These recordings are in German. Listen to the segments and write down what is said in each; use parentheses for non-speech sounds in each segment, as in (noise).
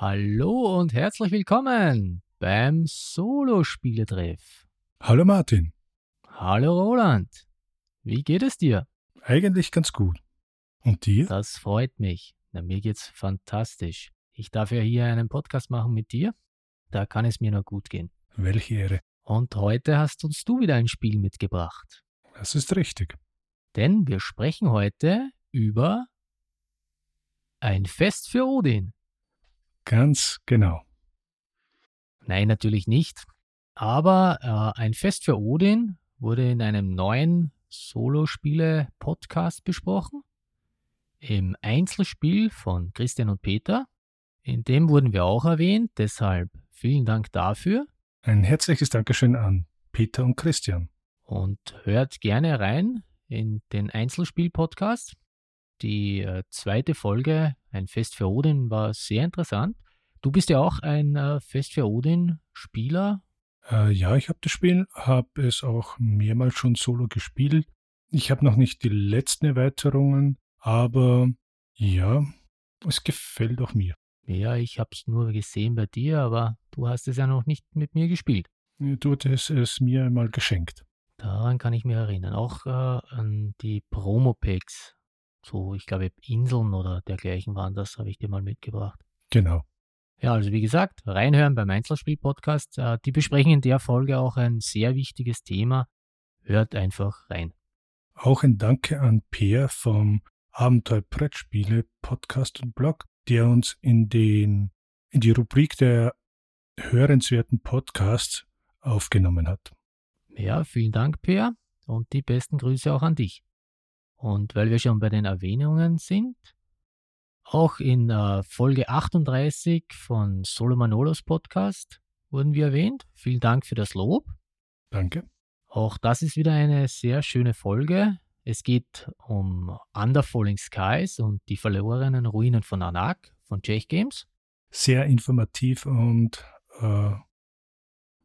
Hallo und herzlich willkommen beim Solo-Spieletreff. Hallo Martin. Hallo Roland. Wie geht es dir? Eigentlich ganz gut. Und dir? Das freut mich. Na, mir geht's fantastisch. Ich darf ja hier einen Podcast machen mit dir. Da kann es mir nur gut gehen. Welche Ehre. Und heute hast uns du wieder ein Spiel mitgebracht. Das ist richtig. Denn wir sprechen heute über ein Fest für Odin. Ganz genau. Nein, natürlich nicht. Aber äh, ein Fest für Odin wurde in einem neuen Solospiele-Podcast besprochen. Im Einzelspiel von Christian und Peter. In dem wurden wir auch erwähnt, deshalb vielen Dank dafür. Ein herzliches Dankeschön an Peter und Christian. Und hört gerne rein in den Einzelspiel-Podcast. Die äh, zweite Folge, ein Fest für Odin, war sehr interessant. Du bist ja auch ein äh, Fest für Odin-Spieler. Äh, ja, ich habe das Spiel, habe es auch mehrmals schon solo gespielt. Ich habe noch nicht die letzten Erweiterungen, aber ja, es gefällt auch mir. Ja, ich habe es nur gesehen bei dir, aber du hast es ja noch nicht mit mir gespielt. Du hattest es mir einmal geschenkt. Daran kann ich mich erinnern. Auch äh, an die Promo-Packs. So, ich glaube, Inseln oder dergleichen waren das, habe ich dir mal mitgebracht. Genau. Ja, also wie gesagt, reinhören beim Einzelspiel-Podcast. Äh, die besprechen in der Folge auch ein sehr wichtiges Thema. Hört einfach rein. Auch ein Danke an Peer vom Abenteuer Brettspiele Podcast und Blog, der uns in, den, in die Rubrik der hörenswerten Podcasts aufgenommen hat. Ja, vielen Dank, Peer, und die besten Grüße auch an dich. Und weil wir schon bei den Erwähnungen sind, auch in äh, Folge 38 von Solomanolos Podcast wurden wir erwähnt. Vielen Dank für das Lob. Danke. Auch das ist wieder eine sehr schöne Folge. Es geht um Under Falling Skies und die verlorenen Ruinen von Anak von Jake Games. Sehr informativ und äh,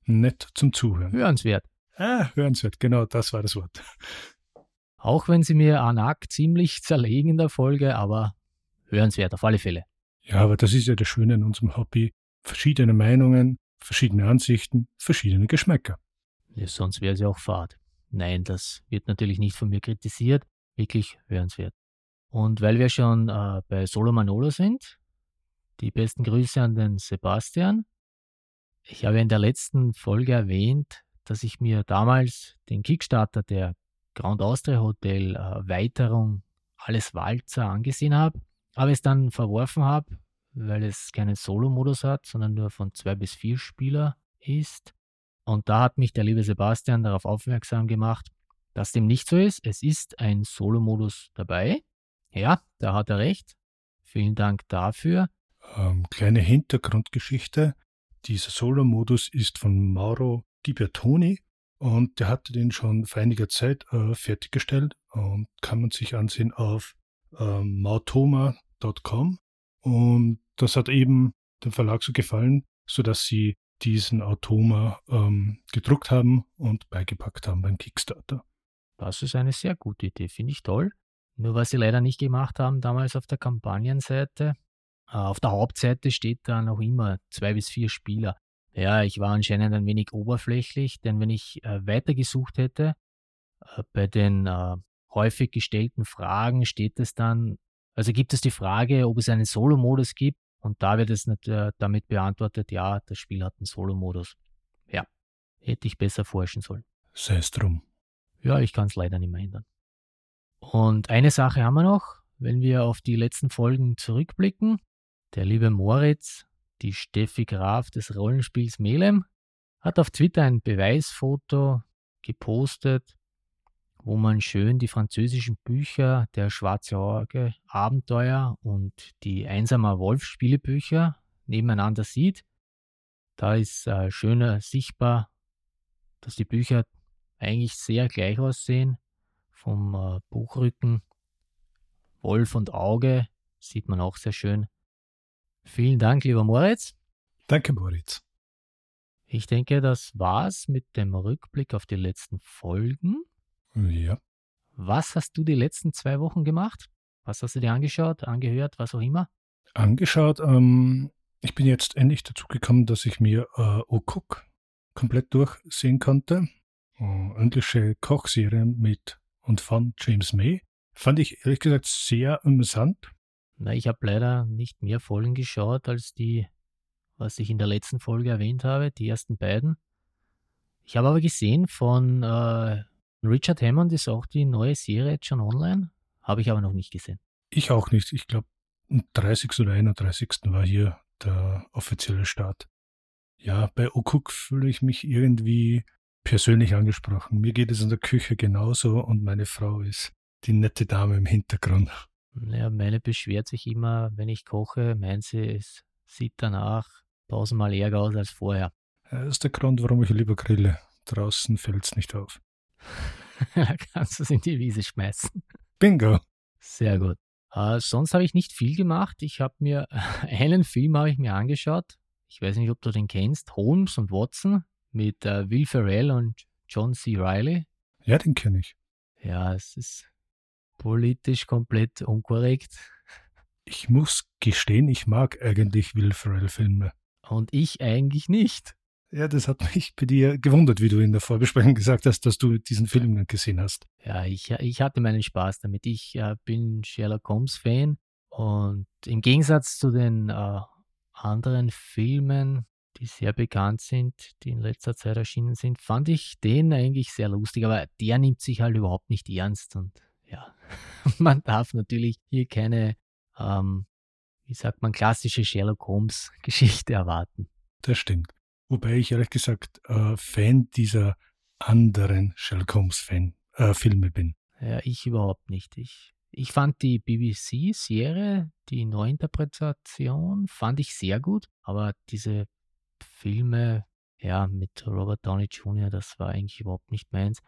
nett zum Zuhören. Hörenswert. Ah, hörenswert, genau, das war das Wort. Auch wenn sie mir Anak ziemlich zerlegen in der Folge, aber hörenswert auf alle Fälle. Ja, aber das ist ja das Schöne in unserem Hobby. Verschiedene Meinungen, verschiedene Ansichten, verschiedene Geschmäcker. Ja, sonst wäre es ja auch fad. Nein, das wird natürlich nicht von mir kritisiert. Wirklich hörenswert. Und weil wir schon äh, bei Solo Manolo sind, die besten Grüße an den Sebastian. Ich habe in der letzten Folge erwähnt, dass ich mir damals den Kickstarter der Grand Austria Hotel Erweiterung Alles Walzer angesehen habe aber es dann verworfen habe, weil es keinen Solo-Modus hat, sondern nur von zwei bis vier Spieler ist. Und da hat mich der liebe Sebastian darauf aufmerksam gemacht, dass dem nicht so ist. Es ist ein Solo-Modus dabei. Ja, da hat er recht. Vielen Dank dafür. Ähm, kleine Hintergrundgeschichte. Dieser Solo-Modus ist von Mauro Di Bertoni und der hatte den schon vor einiger Zeit äh, fertiggestellt und kann man sich ansehen auf ähm, Mautoma Verlag.com und das hat eben dem Verlag so gefallen, sodass sie diesen Automa ähm, gedruckt haben und beigepackt haben beim Kickstarter. Das ist eine sehr gute Idee, finde ich toll. Nur was sie leider nicht gemacht haben damals auf der Kampagnenseite. Äh, auf der Hauptseite steht da noch immer zwei bis vier Spieler. Ja, ich war anscheinend ein wenig oberflächlich, denn wenn ich äh, weitergesucht hätte, äh, bei den äh, häufig gestellten Fragen steht es dann also gibt es die Frage, ob es einen Solo-Modus gibt und da wird es nicht, äh, damit beantwortet, ja, das Spiel hat einen Solo-Modus. Ja, hätte ich besser forschen sollen. Sei es drum. Ja, ich kann es leider nicht mehr ändern. Und eine Sache haben wir noch, wenn wir auf die letzten Folgen zurückblicken. Der liebe Moritz, die Steffi Graf des Rollenspiels Melem, hat auf Twitter ein Beweisfoto gepostet, wo man schön die französischen Bücher Der Schwarze Orge, Abenteuer und die Einsamer Wolf Spielebücher nebeneinander sieht. Da ist äh, schöner sichtbar, dass die Bücher eigentlich sehr gleich aussehen. Vom äh, Buchrücken Wolf und Auge sieht man auch sehr schön. Vielen Dank, lieber Moritz. Danke, Moritz. Ich denke, das war's mit dem Rückblick auf die letzten Folgen. Ja. Was hast du die letzten zwei Wochen gemacht? Was hast du dir angeschaut, angehört, was auch immer? Angeschaut, ähm, Ich bin jetzt endlich dazu gekommen, dass ich mir äh, O'Cook komplett durchsehen konnte. Äh, englische Kochserie mit und von James May. Fand ich ehrlich gesagt sehr amüsant. Na, ich habe leider nicht mehr Folgen geschaut als die, was ich in der letzten Folge erwähnt habe, die ersten beiden. Ich habe aber gesehen, von äh, Richard Hammond ist auch die neue Serie jetzt schon online. Habe ich aber noch nicht gesehen. Ich auch nicht. Ich glaube, am 30. oder 31. war hier der offizielle Start. Ja, bei Okuk fühle ich mich irgendwie persönlich angesprochen. Mir geht es in der Küche genauso und meine Frau ist die nette Dame im Hintergrund. Ja, meine beschwert sich immer, wenn ich koche, meint sie, es sieht danach tausendmal ärger aus als vorher. Das ist der Grund, warum ich lieber grille. Draußen fällt es nicht auf. (laughs) da kannst du es in die Wiese schmeißen. Bingo. Sehr gut. Äh, sonst habe ich nicht viel gemacht. Ich habe mir (laughs) einen Film habe ich mir angeschaut. Ich weiß nicht, ob du den kennst. Holmes und Watson mit äh, Will Ferrell und John C. Riley. Ja, den kenne ich. Ja, es ist politisch komplett unkorrekt. Ich muss gestehen, ich mag eigentlich Will Ferrell-Filme. Und ich eigentlich nicht. Ja, das hat mich bei dir gewundert, wie du in der Vorbesprechung gesagt hast, dass du diesen Film gesehen hast. Ja, ich, ich hatte meinen Spaß damit. Ich äh, bin Sherlock Holmes-Fan und im Gegensatz zu den äh, anderen Filmen, die sehr bekannt sind, die in letzter Zeit erschienen sind, fand ich den eigentlich sehr lustig, aber der nimmt sich halt überhaupt nicht ernst und ja, (laughs) man darf natürlich hier keine, ähm, wie sagt man, klassische Sherlock Holmes-Geschichte erwarten. Das stimmt. Wobei ich ehrlich gesagt äh, Fan dieser anderen Sherlock Holmes-Filme äh, bin. Ja, ich überhaupt nicht. Ich, ich fand die BBC-Serie, die Neuinterpretation, fand ich sehr gut, aber diese Filme, ja, mit Robert Downey Jr., das war eigentlich überhaupt nicht meins.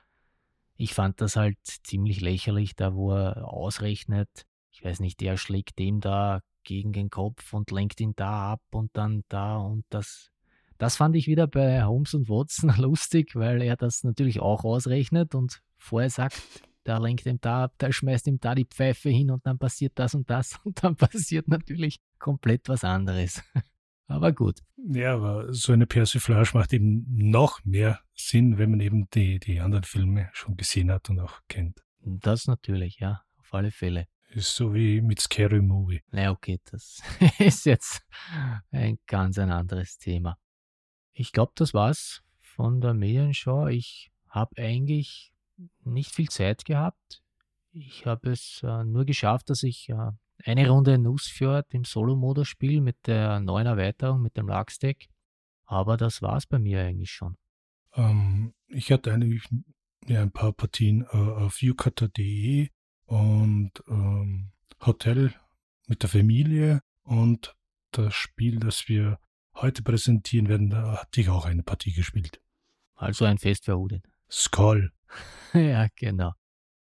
Ich fand das halt ziemlich lächerlich, da wo er ausrechnet, ich weiß nicht, der schlägt dem da gegen den Kopf und lenkt ihn da ab und dann da und das das fand ich wieder bei Holmes und Watson (laughs) lustig, weil er das natürlich auch ausrechnet und vorher sagt, der lenkt ihm da ab, der schmeißt ihm da die Pfeife hin und dann passiert das und das (laughs) und dann passiert natürlich komplett was anderes. Aber gut. Ja, aber so eine Persiflage macht eben noch mehr Sinn, wenn man eben die, die anderen Filme schon gesehen hat und auch kennt. Das natürlich, ja, auf alle Fälle. Ist so wie mit Scary Movie. Na okay, das (laughs) ist jetzt ein ganz ein anderes Thema. Ich glaube, das war's von der Medienschau. Ich habe eigentlich nicht viel Zeit gehabt. Ich habe es äh, nur geschafft, dass ich äh, eine Runde Nussfjord im Solo-Modus spiele mit der neuen Erweiterung, mit dem Lagstack. Aber das war's bei mir eigentlich schon. Ähm, ich hatte eigentlich ja, ein paar Partien äh, auf yukata.de und ähm, Hotel mit der Familie und das Spiel, das wir heute präsentieren werden, da hatte ich auch eine Partie gespielt. Also ein Fest für Odin. Skoll. (laughs) ja, genau.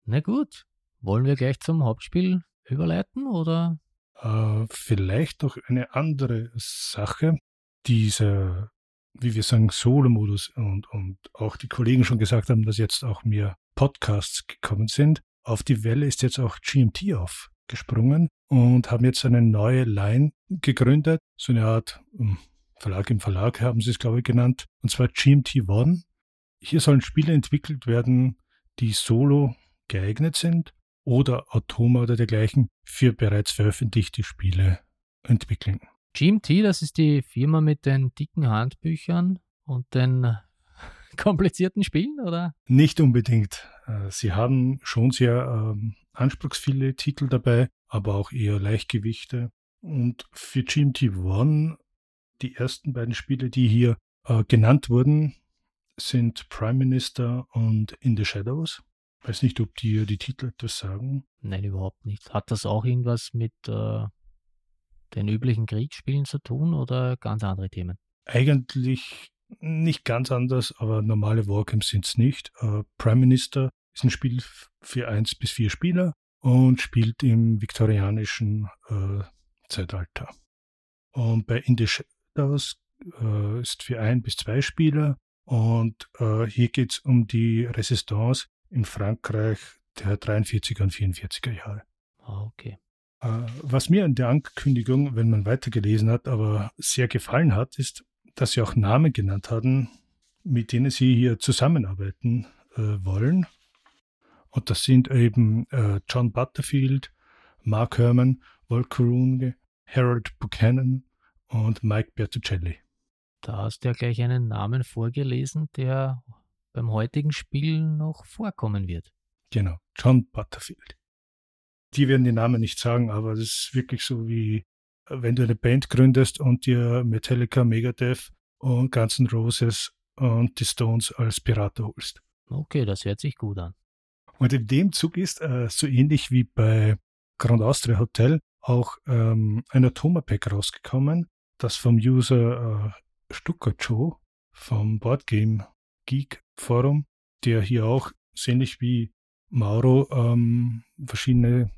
Na gut, wollen wir gleich zum Hauptspiel überleiten oder? Äh, vielleicht noch eine andere Sache. Dieser, wie wir sagen, Solo-Modus und, und auch die Kollegen schon gesagt haben, dass jetzt auch mehr Podcasts gekommen sind. Auf die Welle ist jetzt auch GMT aufgesprungen und haben jetzt eine neue Line gegründet, so eine Art hm, Verlag im Verlag haben sie es, glaube ich, genannt, und zwar GMT One. Hier sollen Spiele entwickelt werden, die solo geeignet sind oder Automa oder dergleichen für bereits veröffentlichte Spiele entwickeln. GMT, das ist die Firma mit den dicken Handbüchern und den (laughs) komplizierten Spielen, oder? Nicht unbedingt. Äh, sie haben schon sehr ähm, anspruchsvolle Titel dabei, aber auch eher Leichtgewichte. Und für GMT One die ersten beiden Spiele, die hier äh, genannt wurden, sind Prime Minister und In the Shadows. Weiß nicht, ob dir die Titel etwas sagen. Nein, überhaupt nicht. Hat das auch irgendwas mit äh, den üblichen Kriegsspielen zu tun oder ganz andere Themen? Eigentlich nicht ganz anders, aber normale Wargames sind es nicht. Äh, Prime Minister ist ein Spiel für eins bis vier Spieler und spielt im viktorianischen äh, Zeitalter. Und bei In the aus, äh, ist für ein bis zwei Spieler. Und äh, hier geht es um die Resistance in Frankreich der 43er und 44er Jahre. Ah, okay. Äh, was mir an der Ankündigung, wenn man weitergelesen hat, aber sehr gefallen hat, ist, dass sie auch Namen genannt hatten, mit denen sie hier zusammenarbeiten äh, wollen. Und das sind eben äh, John Butterfield, Mark Herman, Volker Runge, Harold Buchanan und Mike Bertuccelli. Da hast du ja gleich einen Namen vorgelesen, der beim heutigen Spiel noch vorkommen wird. Genau, John Butterfield. Die werden die Namen nicht sagen, aber das ist wirklich so wie, wenn du eine Band gründest und dir Metallica, Megadeth und Guns N' Roses und die Stones als Berater holst. Okay, das hört sich gut an. Und in dem Zug ist äh, so ähnlich wie bei Grand Austria Hotel auch ähm, ein Atoma-Pack rausgekommen, das vom User äh, Stucker Joe vom Boardgame Geek Forum, der hier auch ähnlich wie Mauro ähm, verschiedene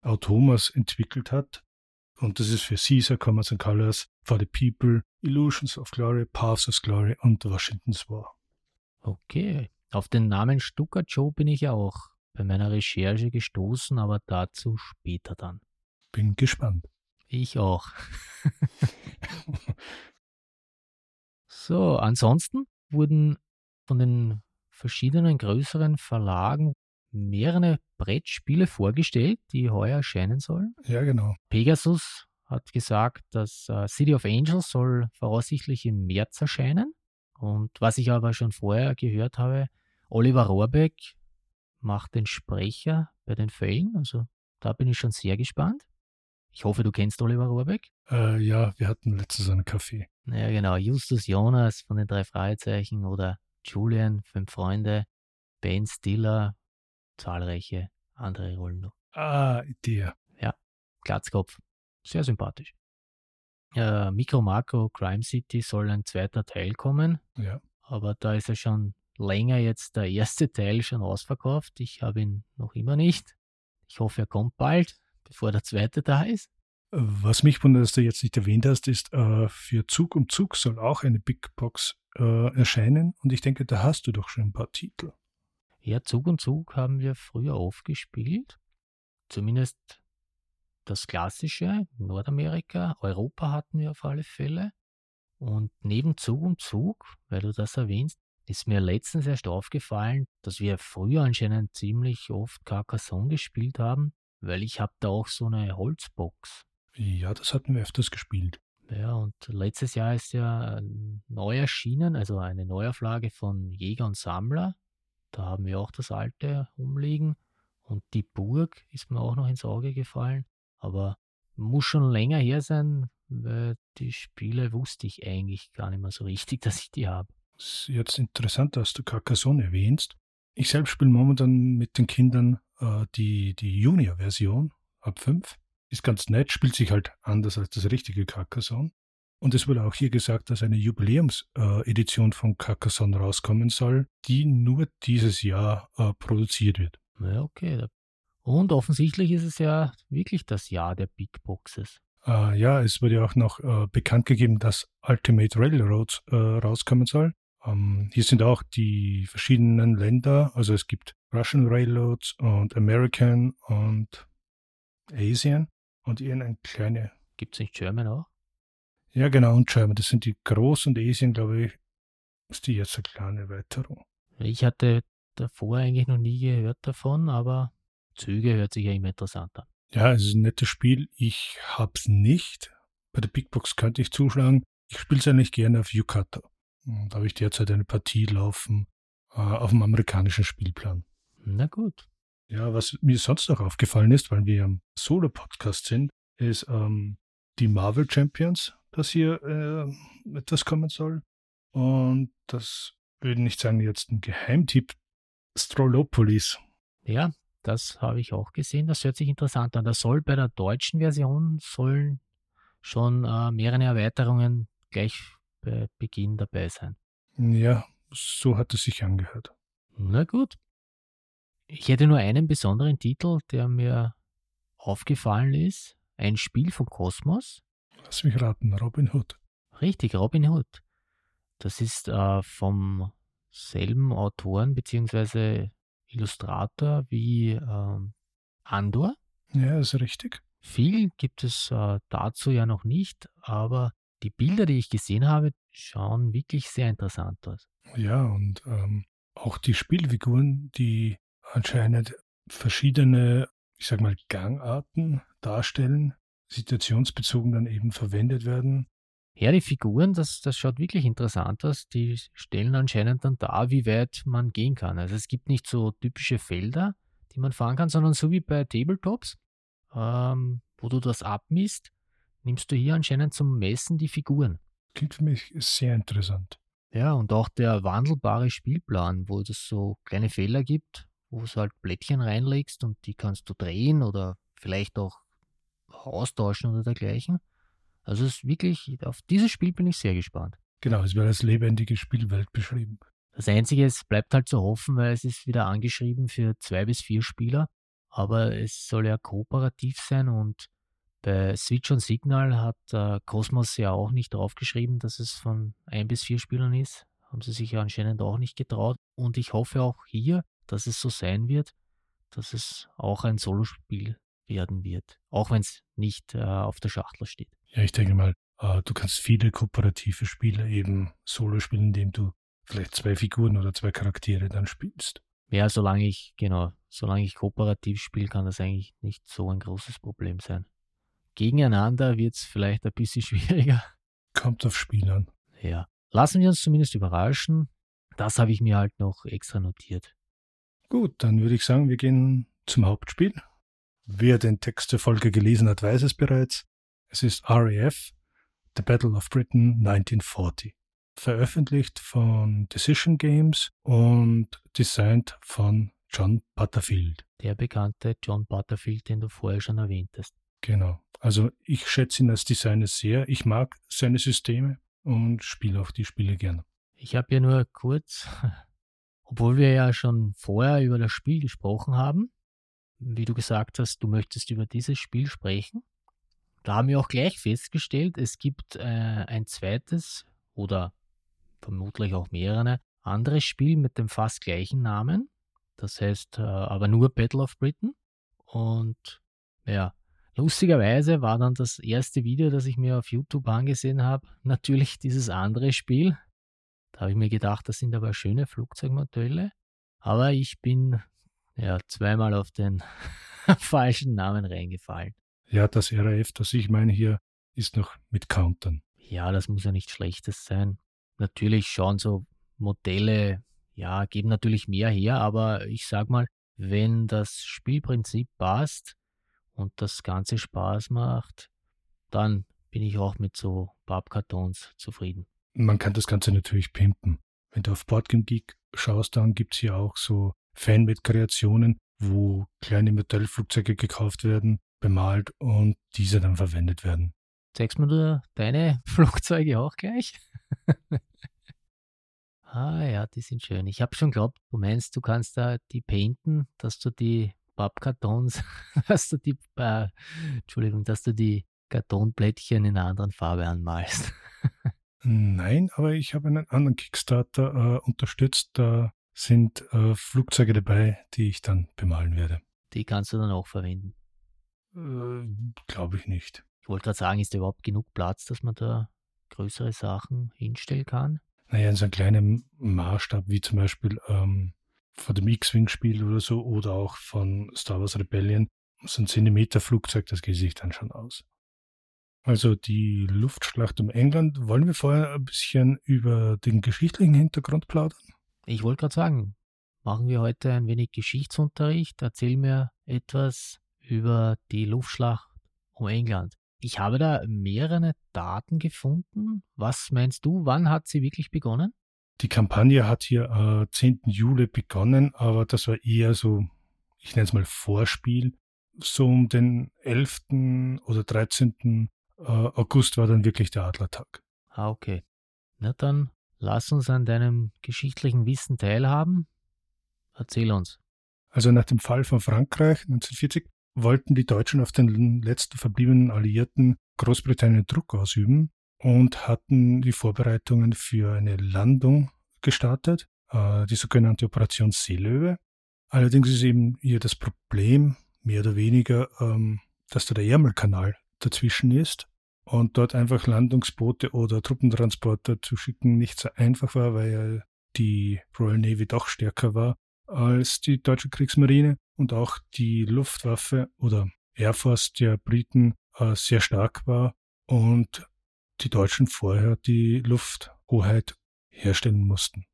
Automas entwickelt hat. Und das ist für Caesar, Commerce and Colors, For the People, Illusions of Glory, Paths of Glory und Washington's War. Okay, auf den Namen Stucker Joe bin ich ja auch bei meiner Recherche gestoßen, aber dazu später dann. Bin gespannt. Ich auch. (laughs) so, ansonsten wurden von den verschiedenen größeren Verlagen mehrere Brettspiele vorgestellt, die heuer erscheinen sollen. Ja, genau. Pegasus hat gesagt, dass äh, City of Angels soll voraussichtlich im März erscheinen. Und was ich aber schon vorher gehört habe, Oliver Rohrbeck macht den Sprecher bei den Fällen. Also da bin ich schon sehr gespannt. Ich hoffe, du kennst Oliver Rohrbeck. Äh, ja, wir hatten letztens einen Kaffee. Ja, genau. Justus Jonas von den drei Fragezeichen oder Julian, Fünf Freunde, Ben Stiller, zahlreiche andere Rollen noch. Ah, der. Ja, Glatzkopf. Sehr sympathisch. Äh, Micro Marco Crime City soll ein zweiter Teil kommen. Ja. Aber da ist ja schon länger jetzt der erste Teil schon ausverkauft. Ich habe ihn noch immer nicht. Ich hoffe, er kommt bald, bevor der zweite da ist. Was mich wundert, dass du jetzt nicht erwähnt hast, ist, äh, für Zug um Zug soll auch eine Big Box äh, erscheinen. Und ich denke, da hast du doch schon ein paar Titel. Ja, Zug um Zug haben wir früher aufgespielt. Zumindest das klassische, Nordamerika, Europa hatten wir auf alle Fälle. Und neben Zug um Zug, weil du das erwähnst, ist mir letztens erst aufgefallen, dass wir früher anscheinend ziemlich oft Carcassonne gespielt haben, weil ich habe da auch so eine Holzbox. Ja, das hatten wir öfters gespielt. Ja, und letztes Jahr ist ja neu erschienen, also eine Neuauflage von Jäger und Sammler. Da haben wir auch das alte umliegen. Und die Burg ist mir auch noch ins Auge gefallen. Aber muss schon länger her sein, weil die Spiele wusste ich eigentlich gar nicht mehr so richtig, (laughs) dass ich die habe ist jetzt interessant, dass du Carcassonne erwähnst. Ich selbst spiele momentan mit den Kindern äh, die, die Junior-Version ab 5. Ist ganz nett, spielt sich halt anders als das richtige Carcassonne. Und es wurde auch hier gesagt, dass eine Jubiläumsedition äh, von Carcassonne rauskommen soll, die nur dieses Jahr äh, produziert wird. Ja, okay. Und offensichtlich ist es ja wirklich das Jahr der Big Boxes. Äh, ja, es wurde auch noch äh, bekannt gegeben, dass Ultimate Railroads äh, rauskommen soll. Ähm, hier sind auch die verschiedenen Länder, also es gibt Russian Railroads und American und Asian und irgendeine kleine. Gibt es nicht German auch? Ja, genau, und German. Das sind die großen und Asien, glaube ich, ist die jetzt eine kleine Erweiterung. Ich hatte davor eigentlich noch nie gehört davon, aber Züge hört sich ja immer interessant an. Ja, es ist ein nettes Spiel. Ich habe es nicht. Bei der Big Box könnte ich zuschlagen. Ich spiele es eigentlich gerne auf Yukata. Da habe ich derzeit eine Partie laufen äh, auf dem amerikanischen Spielplan. Na gut. Ja, was mir sonst noch aufgefallen ist, weil wir am Solo-Podcast sind, ist ähm, die Marvel Champions, dass hier äh, etwas kommen soll. Und das würde ich nicht sagen jetzt ein Geheimtipp, Strolopolis. Ja, das habe ich auch gesehen. Das hört sich interessant an. Da soll bei der deutschen Version sollen schon äh, mehrere Erweiterungen gleich bei Beginn dabei sein. Ja, so hat es sich angehört. Na gut. Ich hätte nur einen besonderen Titel, der mir aufgefallen ist. Ein Spiel von Kosmos. Lass mich raten, Robin Hood. Richtig, Robin Hood. Das ist äh, vom selben Autoren bzw. Illustrator wie äh, Andor. Ja, ist richtig. Viel gibt es äh, dazu ja noch nicht, aber die Bilder, die ich gesehen habe, schauen wirklich sehr interessant aus. Ja, und ähm, auch die Spielfiguren, die anscheinend verschiedene, ich sag mal, Gangarten darstellen, situationsbezogen dann eben verwendet werden. Ja, die Figuren, das, das schaut wirklich interessant aus. Die stellen anscheinend dann dar, wie weit man gehen kann. Also es gibt nicht so typische Felder, die man fahren kann, sondern so wie bei Tabletops, ähm, wo du das abmisst, nimmst du hier anscheinend zum Messen die Figuren. Klingt für mich sehr interessant. Ja, und auch der wandelbare Spielplan, wo es so kleine Felder gibt, wo du halt Blättchen reinlegst und die kannst du drehen oder vielleicht auch austauschen oder dergleichen. Also es ist wirklich, auf dieses Spiel bin ich sehr gespannt. Genau, es wird als lebendige Spielwelt beschrieben. Das Einzige, es bleibt halt zu hoffen, weil es ist wieder angeschrieben für zwei bis vier Spieler, aber es soll ja kooperativ sein und bei Switch und Signal hat äh, Cosmos ja auch nicht draufgeschrieben, dass es von ein bis vier Spielern ist. Haben sie sich ja anscheinend auch nicht getraut. Und ich hoffe auch hier, dass es so sein wird, dass es auch ein Solospiel werden wird. Auch wenn es nicht äh, auf der Schachtel steht. Ja, ich denke mal, äh, du kannst viele kooperative Spiele eben solo spielen, indem du vielleicht zwei Figuren oder zwei Charaktere dann spielst. Ja, solange ich, genau, solange ich kooperativ spiele, kann das eigentlich nicht so ein großes Problem sein. Gegeneinander wird es vielleicht ein bisschen (laughs) schwieriger. Kommt auf Spiel an. Ja. Lassen wir uns zumindest überraschen. Das habe ich mir halt noch extra notiert. Gut, dann würde ich sagen, wir gehen zum Hauptspiel. Wer den Text der Folge gelesen hat, weiß es bereits. Es ist RAF, The Battle of Britain 1940. Veröffentlicht von Decision Games und designt von John Butterfield. Der bekannte John Butterfield, den du vorher schon erwähntest. Genau. Also ich schätze ihn als Designer sehr. Ich mag seine Systeme und spiele auch die Spiele gerne. Ich habe ja nur kurz, (laughs) obwohl wir ja schon vorher über das Spiel gesprochen haben, wie du gesagt hast, du möchtest über dieses Spiel sprechen. Da haben wir auch gleich festgestellt, es gibt äh, ein zweites oder vermutlich auch mehrere andere Spiel mit dem fast gleichen Namen. Das heißt äh, aber nur Battle of Britain. Und ja, Lustigerweise war dann das erste Video, das ich mir auf YouTube angesehen habe, (laughs) natürlich dieses andere Spiel. Da habe ich mir gedacht, das sind aber schöne Flugzeugmodelle. Aber ich bin ja zweimal auf den (laughs) falschen Namen reingefallen. Ja, das RAF, das ich meine hier, ist noch mit Countern. Ja, das muss ja nichts Schlechtes sein. Natürlich schauen so Modelle, ja, geben natürlich mehr her, aber ich sag mal, wenn das Spielprinzip passt, und das Ganze Spaß macht, dann bin ich auch mit so Pappkartons zufrieden. Man kann das Ganze natürlich pimpen. Wenn du auf Boardgame Geek schaust, dann gibt es hier auch so Fanmade-Kreationen, wo kleine Metallflugzeuge gekauft werden, bemalt und diese dann verwendet werden. Zeigst mir du deine (laughs) Flugzeuge auch gleich? (laughs) ah ja, die sind schön. Ich habe schon geglaubt, du meinst, du kannst da die painten, dass du die Pappkartons, (laughs) dass du die, äh, Entschuldigung, dass du die Kartonblättchen in einer anderen Farbe anmalst. Nein, aber ich habe einen anderen Kickstarter äh, unterstützt. Da sind äh, Flugzeuge dabei, die ich dann bemalen werde. Die kannst du dann auch verwenden? Äh, Glaube ich nicht. Ich wollte gerade sagen, ist da überhaupt genug Platz, dass man da größere Sachen hinstellen kann? Naja, in so einem kleinen Maßstab, wie zum Beispiel ähm, von dem X-Wing-Spiel oder so oder auch von Star Wars Rebellion, so ein Zentimeter-Flugzeug, das geht sich dann schon aus. Also die Luftschlacht um England. Wollen wir vorher ein bisschen über den geschichtlichen Hintergrund plaudern? Ich wollte gerade sagen, machen wir heute ein wenig Geschichtsunterricht. Erzähl mir etwas über die Luftschlacht um England. Ich habe da mehrere Daten gefunden. Was meinst du, wann hat sie wirklich begonnen? Die Kampagne hat hier äh, 10. Juli begonnen, aber das war eher so, ich nenne es mal Vorspiel. So um den 11. oder 13. Äh, August war dann wirklich der Adlertag. Ah, okay. Na dann lass uns an deinem geschichtlichen Wissen teilhaben. Erzähl uns. Also nach dem Fall von Frankreich 1940 wollten die Deutschen auf den letzten verbliebenen Alliierten Großbritannien Druck ausüben und hatten die Vorbereitungen für eine Landung gestartet, äh, die sogenannte Operation Seelöwe. Allerdings ist eben hier das Problem, mehr oder weniger, ähm, dass da der Ärmelkanal dazwischen ist und dort einfach Landungsboote oder Truppentransporter zu schicken nicht so einfach war, weil die Royal Navy doch stärker war als die deutsche Kriegsmarine und auch die Luftwaffe oder Air Force der Briten äh, sehr stark war und die Deutschen vorher die Lufthoheit herstellen mussten.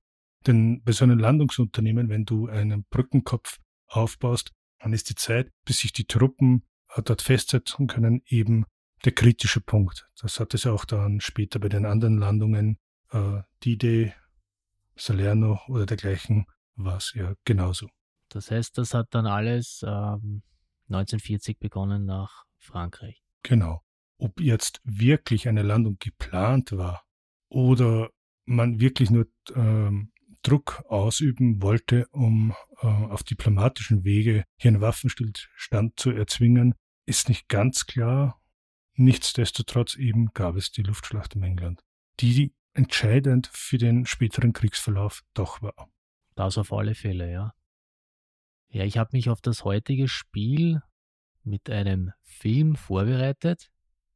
Denn bei so einem Landungsunternehmen, wenn du einen Brückenkopf aufbaust, dann ist die Zeit, bis sich die Truppen äh, dort festsetzen können, eben der kritische Punkt. Das hat es auch dann später bei den anderen Landungen, äh, D-Day, Salerno oder dergleichen, war es ja genauso. Das heißt, das hat dann alles ähm, 1940 begonnen nach Frankreich. Genau. Ob jetzt wirklich eine Landung geplant war oder man wirklich nur ähm, Druck ausüben wollte, um äh, auf diplomatischen Wege hier einen Waffenstillstand zu erzwingen, ist nicht ganz klar. Nichtsdestotrotz eben gab es die Luftschlacht um England, die entscheidend für den späteren Kriegsverlauf doch war. Das auf alle Fälle, ja. Ja, ich habe mich auf das heutige Spiel mit einem Film vorbereitet.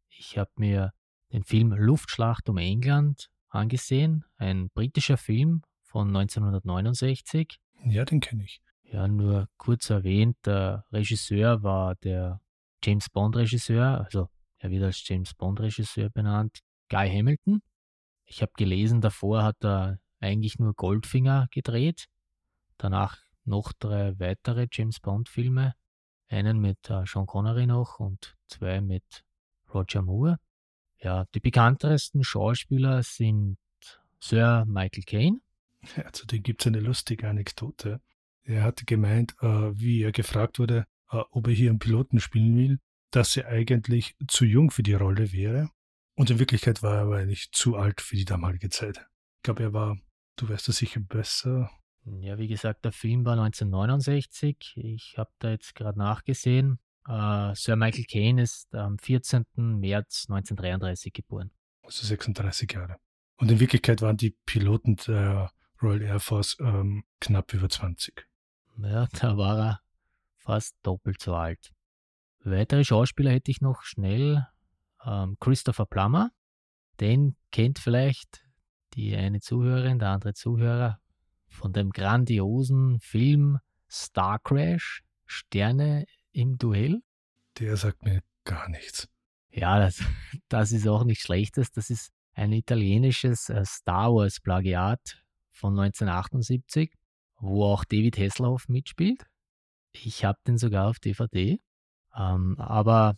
Ich habe mir den Film Luftschlacht um England angesehen, ein britischer Film von 1969. Ja, den kenne ich. Ja, nur kurz erwähnt, der Regisseur war der James Bond-Regisseur, also er wird als James Bond-Regisseur benannt, Guy Hamilton. Ich habe gelesen, davor hat er eigentlich nur Goldfinger gedreht, danach noch drei weitere James Bond-Filme, einen mit äh, Sean Connery noch und zwei mit Roger Moore. Ja, die bekanntesten Schauspieler sind Sir Michael Caine, ja, zu dem gibt es eine lustige Anekdote. Er hatte gemeint, äh, wie er gefragt wurde, äh, ob er hier einen Piloten spielen will, dass er eigentlich zu jung für die Rolle wäre. Und in Wirklichkeit war er aber eigentlich zu alt für die damalige Zeit. Ich glaube, er war, du weißt das sicher besser. Ja, wie gesagt, der Film war 1969. Ich habe da jetzt gerade nachgesehen. Uh, Sir Michael Caine ist am 14. März 1933 geboren. Also 36 Jahre. Und in Wirklichkeit waren die Piloten der Royal Air Force ähm, knapp über 20. Ja, (laughs) da war er fast doppelt so alt. Weitere Schauspieler hätte ich noch schnell. Ähm, Christopher Plummer, den kennt vielleicht die eine Zuhörerin, der andere Zuhörer von dem grandiosen Film Star Crash, Sterne im Duell. Der sagt mir gar nichts. Ja, das, (laughs) das ist auch nichts Schlechtes. Das ist ein italienisches äh, Star Wars Plagiat von 1978, wo auch David Hasselhoff mitspielt. Ich habe den sogar auf DVD. Ähm, aber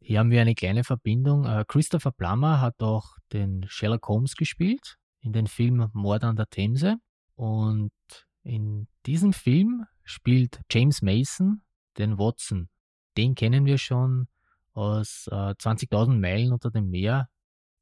hier haben wir eine kleine Verbindung. Äh, Christopher Plummer hat auch den Sherlock Holmes gespielt in den Film Mord an der Themse. Und in diesem Film spielt James Mason den Watson. Den kennen wir schon aus äh, 20.000 Meilen unter dem Meer,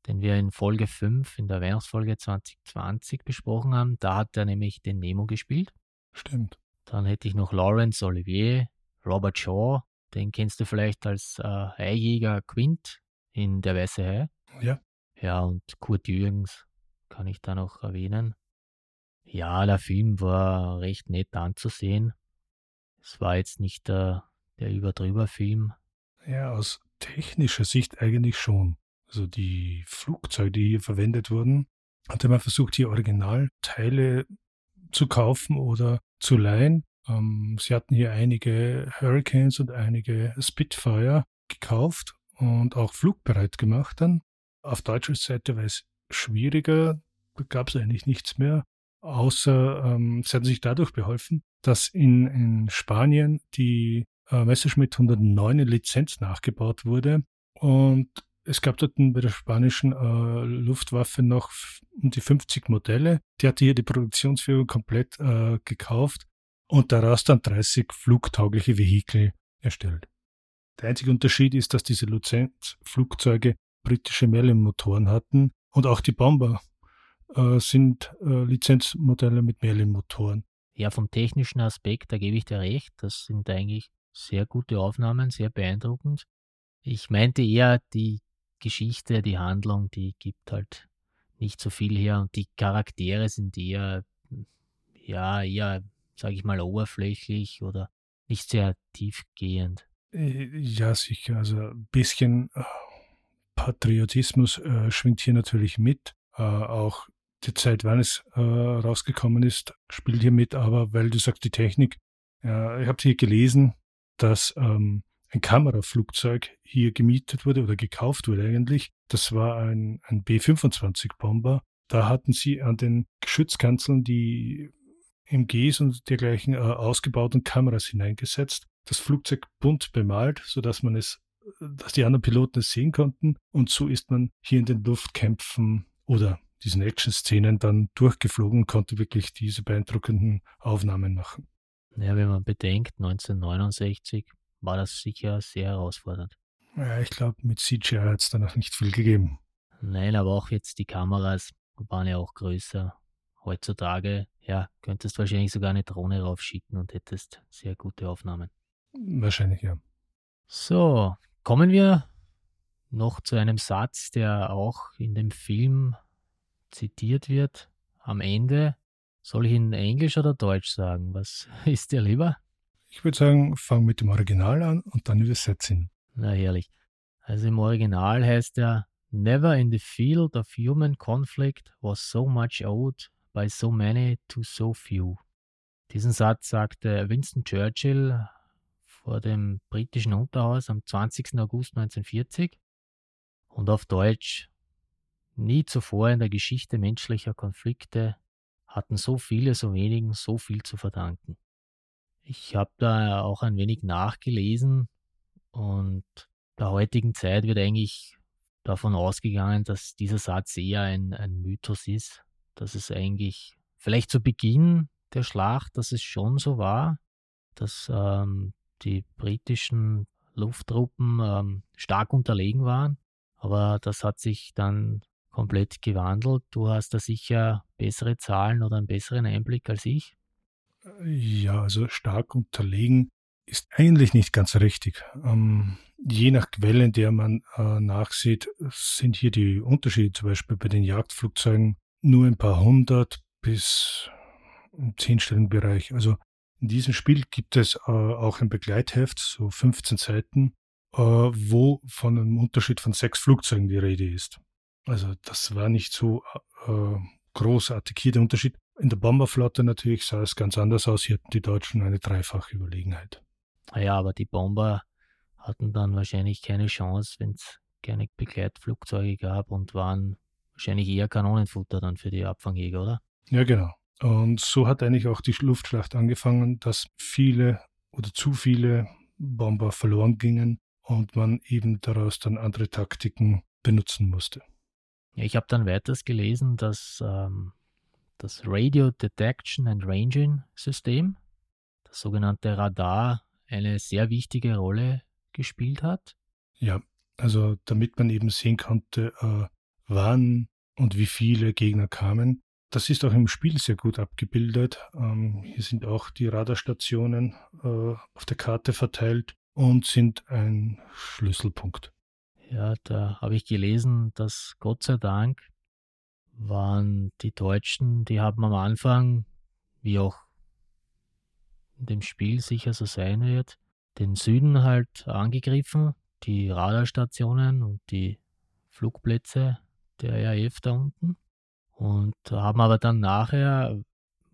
den wir in Folge 5 in der Weihnachtsfolge 2020 besprochen haben. Da hat er nämlich den Nemo gespielt. Stimmt. Dann hätte ich noch Lawrence Olivier, Robert Shaw, den kennst du vielleicht als äh, Haijäger Quint in Der Weiße Hai. Ja. Ja, und Kurt Jürgens kann ich da noch erwähnen. Ja, der Film war recht nett anzusehen. Es war jetzt nicht der, der überdrüber Film. Ja, aus technischer Sicht eigentlich schon also die Flugzeuge, die hier verwendet wurden, hatte man versucht, hier Originalteile zu kaufen oder zu leihen. Ähm, sie hatten hier einige Hurricanes und einige Spitfire gekauft und auch flugbereit gemacht dann. Auf deutscher Seite war es schwieriger, da gab es eigentlich nichts mehr, außer ähm, sie hatten sich dadurch beholfen, dass in, in Spanien die äh, Messerschmitt 109 Lizenz nachgebaut wurde und es gab dort bei der spanischen äh, Luftwaffe noch um die 50 Modelle. Die hatte hier die Produktionsführung komplett äh, gekauft und daraus dann 30 flugtaugliche Vehikel erstellt. Der einzige Unterschied ist, dass diese Lizenzflugzeuge britische Merlin-Motoren hatten und auch die Bomber äh, sind äh, Lizenzmodelle mit Merlin-Motoren. Ja, vom technischen Aspekt, da gebe ich dir recht. Das sind eigentlich sehr gute Aufnahmen, sehr beeindruckend. Ich meinte eher die Geschichte, die Handlung, die gibt halt nicht so viel her und die Charaktere sind eher, ja, eher, sage ich mal, oberflächlich oder nicht sehr tiefgehend. Äh, ja, sicher. Also ein bisschen äh, Patriotismus äh, schwingt hier natürlich mit. Äh, auch die Zeit, wann es äh, rausgekommen ist, spielt hier mit. Aber weil du sagst, die Technik, ich habe hier gelesen, dass ähm, ein Kameraflugzeug hier gemietet wurde oder gekauft wurde eigentlich. Das war ein, ein B-25-Bomber. Da hatten sie an den Geschützkanzeln die MGs und dergleichen äh, ausgebauten Kameras hineingesetzt. Das Flugzeug bunt bemalt, sodass man es, dass die anderen Piloten es sehen konnten. Und so ist man hier in den Luftkämpfen oder diesen Action-Szenen dann durchgeflogen und konnte wirklich diese beeindruckenden Aufnahmen machen. Ja, wenn man bedenkt, 1969 war das sicher sehr herausfordernd. Ja, ich glaube, mit CGI hat es da noch nicht viel gegeben. Nein, aber auch jetzt die Kameras waren ja auch größer. Heutzutage, ja, könntest wahrscheinlich sogar eine Drohne raufschicken und hättest sehr gute Aufnahmen. Wahrscheinlich, ja. So, kommen wir noch zu einem Satz, der auch in dem Film zitiert wird. Am Ende soll ich in Englisch oder Deutsch sagen? Was (laughs) ist dir lieber? Ich würde sagen, fang mit dem Original an und dann übersetzen. Na herrlich. Also im Original heißt er Never in the field of human conflict was so much owed by so many to so few. Diesen Satz sagte Winston Churchill vor dem britischen Unterhaus am 20. August 1940 und auf Deutsch Nie zuvor in der Geschichte menschlicher Konflikte hatten so viele so wenigen so viel zu verdanken. Ich habe da auch ein wenig nachgelesen und der heutigen Zeit wird eigentlich davon ausgegangen, dass dieser Satz eher ein, ein Mythos ist, dass es eigentlich vielleicht zu Beginn der Schlacht, dass es schon so war, dass ähm, die britischen Lufttruppen ähm, stark unterlegen waren, aber das hat sich dann komplett gewandelt. Du hast da sicher bessere Zahlen oder einen besseren Einblick als ich. Ja, also stark unterlegen ist eigentlich nicht ganz richtig. Ähm, je nach Quelle, in der man äh, nachsieht, sind hier die Unterschiede zum Beispiel bei den Jagdflugzeugen nur ein paar hundert bis im zehnstelligen Bereich. Also in diesem Spiel gibt es äh, auch ein Begleitheft, so 15 Seiten, äh, wo von einem Unterschied von sechs Flugzeugen die Rede ist. Also das war nicht so äh, großartig. Hier der Unterschied. In der Bomberflotte natürlich sah es ganz anders aus. Hier hatten die Deutschen eine dreifache Überlegenheit. Ja, aber die Bomber hatten dann wahrscheinlich keine Chance, wenn es keine Begleitflugzeuge gab und waren wahrscheinlich eher Kanonenfutter dann für die Abfangjäger, oder? Ja, genau. Und so hat eigentlich auch die Luftschlacht angefangen, dass viele oder zu viele Bomber verloren gingen und man eben daraus dann andere Taktiken benutzen musste. Ja, ich habe dann weiters gelesen, dass ähm, das Radio Detection and Ranging System, das sogenannte Radar, eine sehr wichtige Rolle gespielt hat. Ja, also damit man eben sehen konnte, äh, wann und wie viele Gegner kamen. Das ist auch im Spiel sehr gut abgebildet. Ähm, hier sind auch die Radarstationen äh, auf der Karte verteilt und sind ein Schlüsselpunkt. Ja, da habe ich gelesen, dass Gott sei Dank waren die Deutschen, die haben am Anfang, wie auch in dem Spiel sicher so sein wird, den Süden halt angegriffen, die Radarstationen und die Flugplätze der RAF da unten. Und haben aber dann nachher,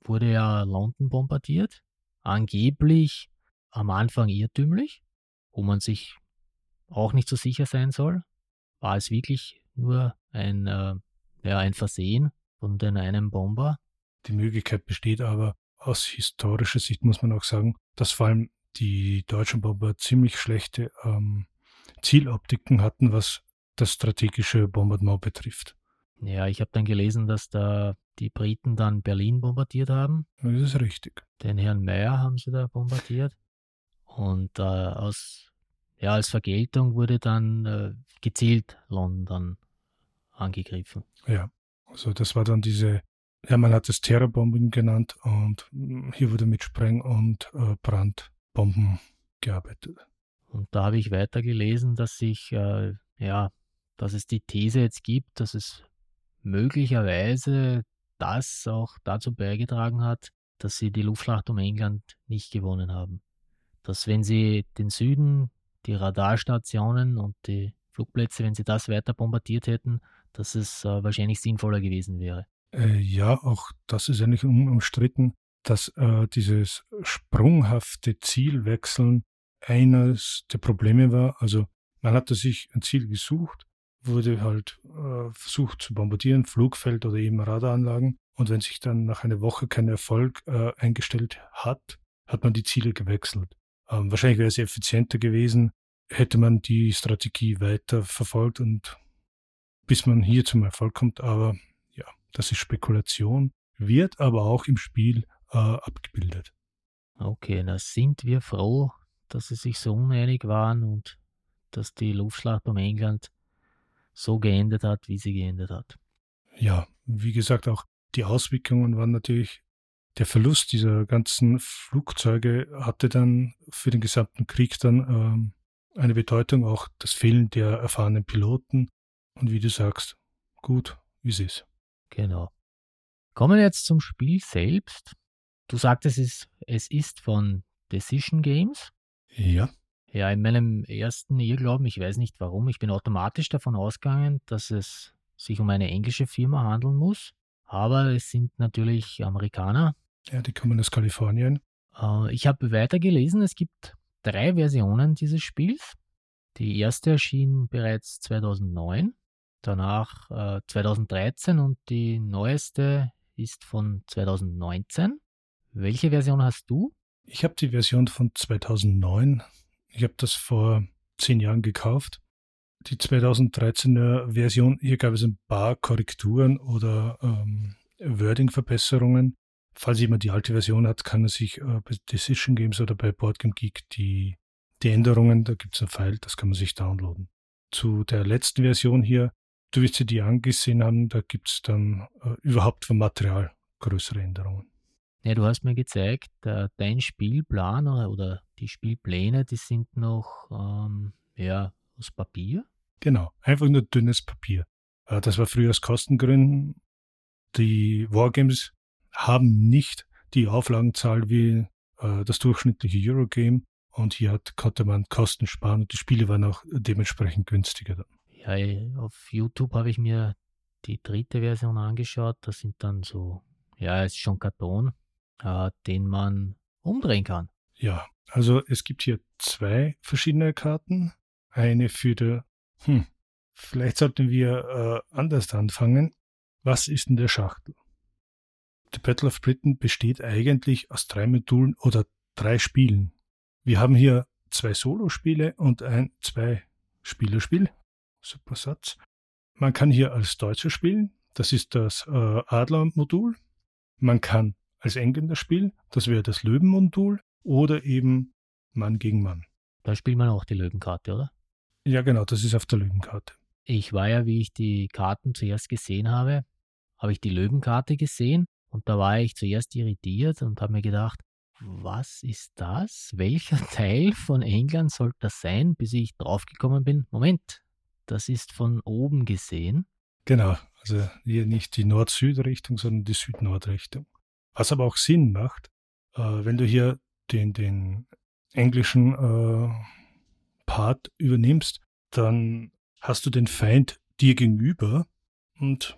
wurde ja London bombardiert, angeblich am Anfang irrtümlich, wo man sich auch nicht so sicher sein soll. War es wirklich nur ein, äh, ja, ein Versehen von den einem Bomber? Die Möglichkeit besteht aber aus historischer Sicht, muss man auch sagen, dass vor allem die deutschen Bomber ziemlich schlechte ähm, Zieloptiken hatten, was das strategische Bombardement betrifft. Ja, ich habe dann gelesen, dass da die Briten dann Berlin bombardiert haben. Das ist richtig. Den Herrn Meyer haben sie da bombardiert. Und äh, aus ja, als Vergeltung wurde dann äh, gezielt London angegriffen. Ja, also das war dann diese, ja, man hat es Terrorbombing genannt und mm, hier wurde mit Spreng- und äh, Brandbomben gearbeitet. Und da habe ich weiter gelesen, dass sich, äh, ja, dass es die These jetzt gibt, dass es möglicherweise das auch dazu beigetragen hat, dass sie die Luftschlacht um England nicht gewonnen haben. Dass wenn sie den Süden die Radarstationen und die Flugplätze, wenn sie das weiter bombardiert hätten, dass es äh, wahrscheinlich sinnvoller gewesen wäre. Äh, ja, auch das ist eigentlich umstritten, dass äh, dieses sprunghafte Zielwechseln eines der Probleme war. Also man hatte sich ein Ziel gesucht, wurde halt äh, versucht zu bombardieren, Flugfeld oder eben Radaranlagen. Und wenn sich dann nach einer Woche kein Erfolg äh, eingestellt hat, hat man die Ziele gewechselt. Ähm, wahrscheinlich wäre es effizienter gewesen, hätte man die Strategie weiter verfolgt und bis man hier zum Erfolg kommt. Aber ja, das ist Spekulation, wird aber auch im Spiel äh, abgebildet. Okay, da sind wir froh, dass sie sich so uneinig waren und dass die Luftschlacht um England so geendet hat, wie sie geendet hat. Ja, wie gesagt, auch die Auswirkungen waren natürlich, der Verlust dieser ganzen Flugzeuge hatte dann für den gesamten Krieg dann ähm, eine Bedeutung, auch das Fehlen der erfahrenen Piloten. Und wie du sagst, gut, wie es ist. Genau. Kommen wir jetzt zum Spiel selbst. Du sagtest, es, es ist von Decision Games. Ja. Ja, in meinem ersten Irrglauben, ich weiß nicht warum, ich bin automatisch davon ausgegangen, dass es sich um eine englische Firma handeln muss. Aber es sind natürlich Amerikaner. Ja, die kommen aus Kalifornien. Äh, ich habe weitergelesen, es gibt drei Versionen dieses Spiels. Die erste erschien bereits 2009, danach äh, 2013 und die neueste ist von 2019. Welche Version hast du? Ich habe die Version von 2009. Ich habe das vor zehn Jahren gekauft. Die 2013er Version, hier gab es ein paar Korrekturen oder ähm, Wording-Verbesserungen. Falls jemand die alte Version hat, kann er sich äh, bei Decision Games oder bei Boardgame Geek die, die Änderungen, da gibt es ein File, das kann man sich downloaden. Zu der letzten Version hier, du wirst sie die angesehen haben, da gibt es dann äh, überhaupt vom Material größere Änderungen. Ja, du hast mir gezeigt, äh, dein Spielplan oder, oder, die Spielpläne, die sind noch ähm, ja, aus Papier. Genau, einfach nur dünnes Papier. Äh, das war früher aus Kostengründen. Die Wargames haben nicht die Auflagenzahl wie äh, das durchschnittliche Eurogame und hier hat, konnte man Kosten sparen und die Spiele waren auch dementsprechend günstiger. Dann. Ja, auf YouTube habe ich mir die dritte Version angeschaut. Das sind dann so, ja, es ist schon Karton, äh, den man umdrehen kann. Ja, also es gibt hier zwei verschiedene Karten. Eine für die, hm, vielleicht sollten wir äh, anders anfangen. Was ist in der Schachtel? The Battle of Britain besteht eigentlich aus drei Modulen oder drei Spielen. Wir haben hier zwei Solospiele und ein Zwei-Spielerspiel. Super Satz. Man kann hier als Deutscher spielen. Das ist das äh, Adler-Modul. Man kann als Engländer spielen. Das wäre das Löwen-Modul. Oder eben Mann gegen Mann. Da spielt man auch die Löwenkarte, oder? Ja, genau. Das ist auf der Löwenkarte. Ich war ja, wie ich die Karten zuerst gesehen habe, habe ich die Löwenkarte gesehen und da war ich zuerst irritiert und habe mir gedacht, was ist das? Welcher (laughs) Teil von England soll das sein, bis ich draufgekommen bin? Moment, das ist von oben gesehen. Genau, also hier nicht die Nord-Süd-Richtung, sondern die Süd-Nord-Richtung. Was aber auch Sinn macht, äh, wenn du hier den, den englischen äh, Part übernimmst, dann hast du den Feind dir gegenüber und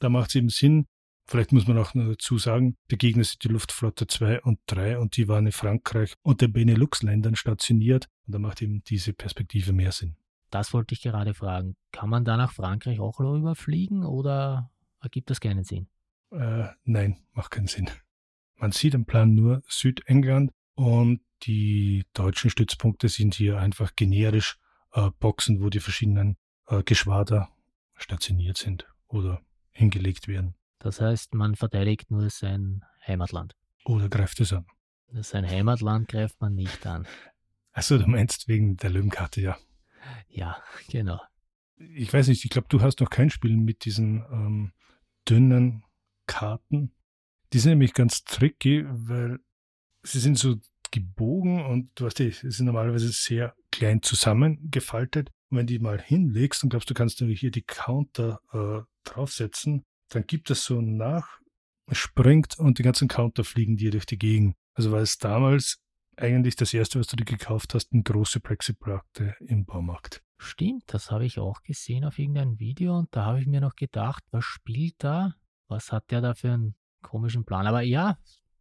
da macht es eben Sinn, Vielleicht muss man auch dazu sagen, der Gegner sind die Luftflotte 2 und 3 und die waren in Frankreich und den Benelux-Ländern stationiert. Und da macht eben diese Perspektive mehr Sinn. Das wollte ich gerade fragen. Kann man da nach Frankreich auch rüberfliegen oder ergibt das keinen Sinn? Äh, nein, macht keinen Sinn. Man sieht am Plan nur Südengland und die deutschen Stützpunkte sind hier einfach generisch äh, Boxen, wo die verschiedenen äh, Geschwader stationiert sind oder hingelegt werden. Das heißt, man verteidigt nur sein Heimatland. Oder greift es an? Sein Heimatland greift man nicht an. Achso, du meinst wegen der Löwenkarte, ja. Ja, genau. Ich weiß nicht, ich glaube, du hast noch kein Spiel mit diesen ähm, dünnen Karten. Die sind nämlich ganz tricky, weil sie sind so gebogen und du weißt, sie sind normalerweise sehr klein zusammengefaltet. Und wenn die mal hinlegst, dann glaubst du, kannst du hier die Counter äh, draufsetzen dann gibt es so nach, springt und die ganzen Counter fliegen dir durch die Gegend. Also weil es damals eigentlich das erste, was du dir gekauft hast, eine große Brexit-Produkte im Baumarkt. Stimmt, das habe ich auch gesehen auf irgendeinem Video und da habe ich mir noch gedacht, was spielt da? Was hat der da für einen komischen Plan? Aber ja,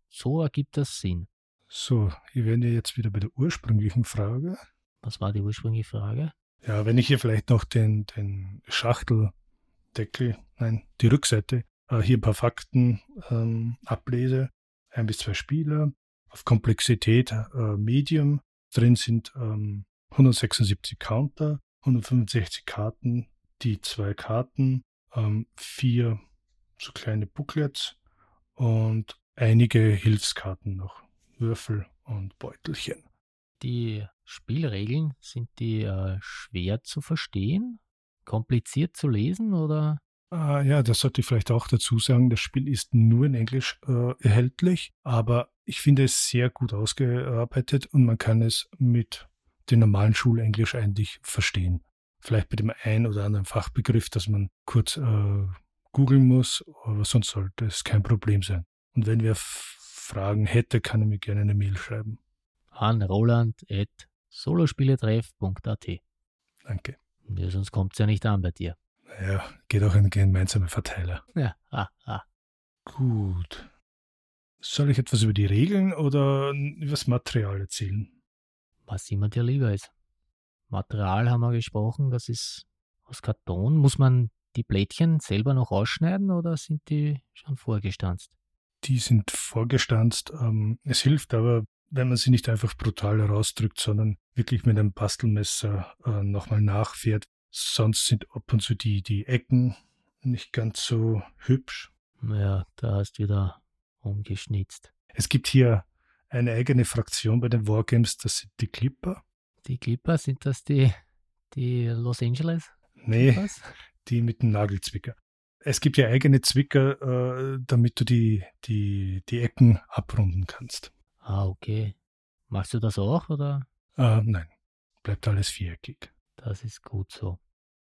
so ergibt das Sinn. So, wir werden ja jetzt wieder bei der ursprünglichen Frage. Was war die ursprüngliche Frage? Ja, wenn ich hier vielleicht noch den, den Schachteldeckel, nein, die Rückseite, äh, hier ein paar Fakten ähm, ablese. Ein bis zwei Spieler, auf Komplexität äh, Medium. Drin sind ähm, 176 Counter, 165 Karten, die zwei Karten, ähm, vier so kleine Booklets und einige Hilfskarten noch, Würfel und Beutelchen. Die Spielregeln, sind die äh, schwer zu verstehen? Kompliziert zu lesen oder? Ah, ja, das sollte ich vielleicht auch dazu sagen. Das Spiel ist nur in Englisch äh, erhältlich, aber ich finde es sehr gut ausgearbeitet und man kann es mit dem normalen Schulenglisch eigentlich verstehen. Vielleicht mit dem einen oder anderen Fachbegriff, dass man kurz äh, googeln muss, aber sonst sollte es kein Problem sein. Und wenn wer Fragen hätte, kann er mir gerne eine Mail schreiben. An roland.solospieletreff.at Danke. Ja, sonst kommt es ja nicht an bei dir. Naja, geht auch in gemeinsame Verteiler. Ja, ah, ah. Gut. Soll ich etwas über die Regeln oder über das Material erzählen? Was immer dir lieber ist. Material haben wir gesprochen, das ist aus Karton. Muss man die Blättchen selber noch ausschneiden oder sind die schon vorgestanzt? Die sind vorgestanzt. Ähm, es hilft aber, wenn man sie nicht einfach brutal herausdrückt, sondern wirklich mit einem Bastelmesser äh, nochmal nachfährt. Sonst sind ab und zu die, die Ecken nicht ganz so hübsch. Ja, da hast du wieder umgeschnitzt. Es gibt hier eine eigene Fraktion bei den Wargames, das sind die Clipper. Die Clipper, sind das die, die Los Angeles? Nee, Clippers? (laughs) die mit dem Nagelzwicker. Es gibt ja eigene Zwicker, äh, damit du die, die, die Ecken abrunden kannst. Ah, okay. Machst du das auch, oder? Äh, nein, bleibt alles viereckig. Das ist gut so.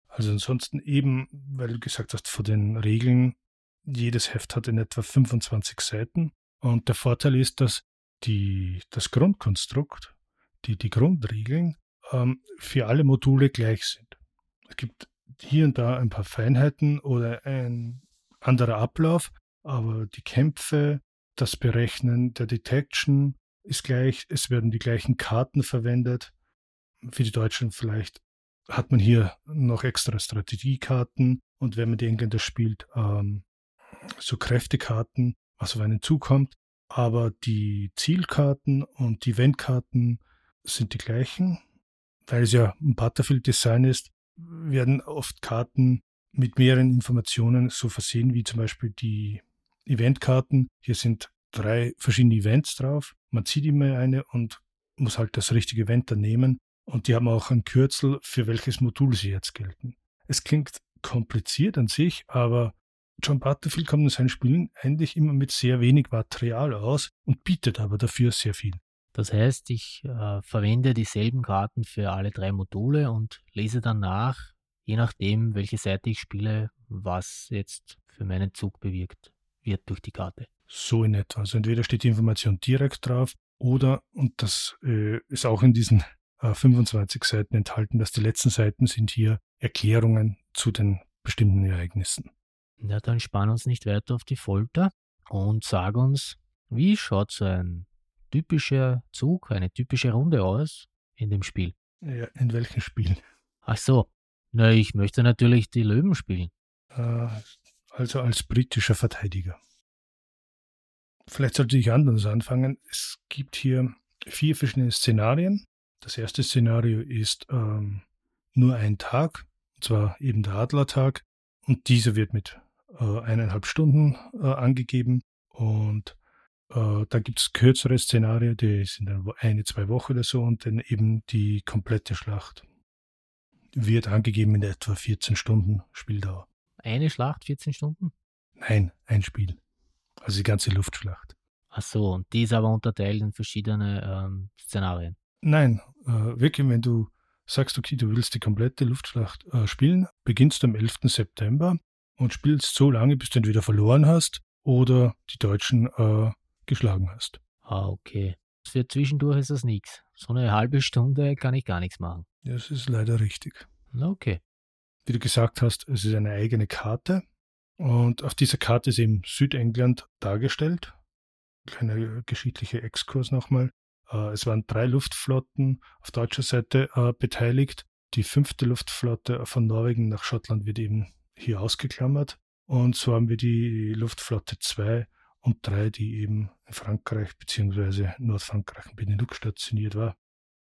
Also ansonsten eben, weil du gesagt hast, von den Regeln, jedes Heft hat in etwa 25 Seiten. Und der Vorteil ist, dass die, das Grundkonstrukt, die, die Grundregeln ähm, für alle Module gleich sind. Es gibt hier und da ein paar Feinheiten oder ein anderer Ablauf, aber die Kämpfe, das Berechnen der Detection ist gleich, es werden die gleichen Karten verwendet. Für die Deutschen vielleicht hat man hier noch extra Strategiekarten und wenn man die Engländer spielt, ähm, so Kräftekarten, was auf einen zukommt. Aber die Zielkarten und die Wendkarten sind die gleichen. Weil es ja ein Battlefield-Design ist, werden oft Karten mit mehreren Informationen so versehen, wie zum Beispiel die Eventkarten. Hier sind drei verschiedene Events drauf. Man zieht immer eine und muss halt das richtige Event dann nehmen. Und die haben auch ein Kürzel, für welches Modul sie jetzt gelten. Es klingt kompliziert an sich, aber John Butterfield kommt in seinen Spielen eigentlich immer mit sehr wenig Material aus und bietet aber dafür sehr viel. Das heißt, ich äh, verwende dieselben Karten für alle drei Module und lese dann nach, je nachdem, welche Seite ich spiele, was jetzt für meinen Zug bewirkt wird durch die Karte. So in etwa. Also entweder steht die Information direkt drauf oder, und das äh, ist auch in diesen äh, 25 Seiten enthalten, dass die letzten Seiten sind hier Erklärungen zu den bestimmten Ereignissen. Ja, dann spann uns nicht weiter auf die Folter und sag uns, wie schaut so ein typischer Zug, eine typische Runde aus in dem Spiel? Ja, in welchem Spiel? Ach so, na, ich möchte natürlich die Löwen spielen. Äh, also als britischer Verteidiger. Vielleicht sollte ich anders anfangen. Es gibt hier vier verschiedene Szenarien. Das erste Szenario ist ähm, nur ein Tag, und zwar eben der Adlertag. Und dieser wird mit äh, eineinhalb Stunden äh, angegeben. Und äh, da gibt es kürzere Szenarien, die sind dann eine, zwei Wochen oder so. Und dann eben die komplette Schlacht wird angegeben in etwa 14 Stunden Spieldauer. Eine Schlacht, 14 Stunden? Nein, ein Spiel. Also die ganze Luftschlacht. Ach so, und die ist aber unterteilt in verschiedene ähm, Szenarien. Nein, äh, wirklich, wenn du sagst, okay, du willst die komplette Luftschlacht äh, spielen, beginnst du am 11. September und spielst so lange, bis du entweder verloren hast oder die Deutschen äh, geschlagen hast. Ah, okay. Für zwischendurch ist das nichts. So eine halbe Stunde kann ich gar nichts machen. Das ist leider richtig. Okay. Wie du gesagt hast, es ist eine eigene Karte. Und auf dieser Karte ist eben Südengland dargestellt. Kleiner geschichtlicher Exkurs nochmal. Äh, es waren drei Luftflotten auf deutscher Seite äh, beteiligt. Die fünfte Luftflotte von Norwegen nach Schottland wird eben hier ausgeklammert. Und so haben wir die Luftflotte 2 und 3, die eben in Frankreich bzw. Nordfrankreich in Benelux stationiert war.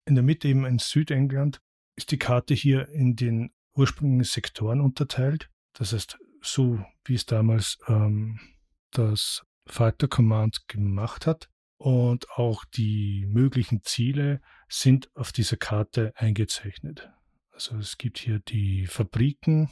In der Mitte eben in Südengland ist die Karte hier in den ursprünglichen Sektoren unterteilt. Das heißt, so wie es damals ähm, das Fighter Command gemacht hat. Und auch die möglichen Ziele sind auf dieser Karte eingezeichnet. Also es gibt hier die Fabriken,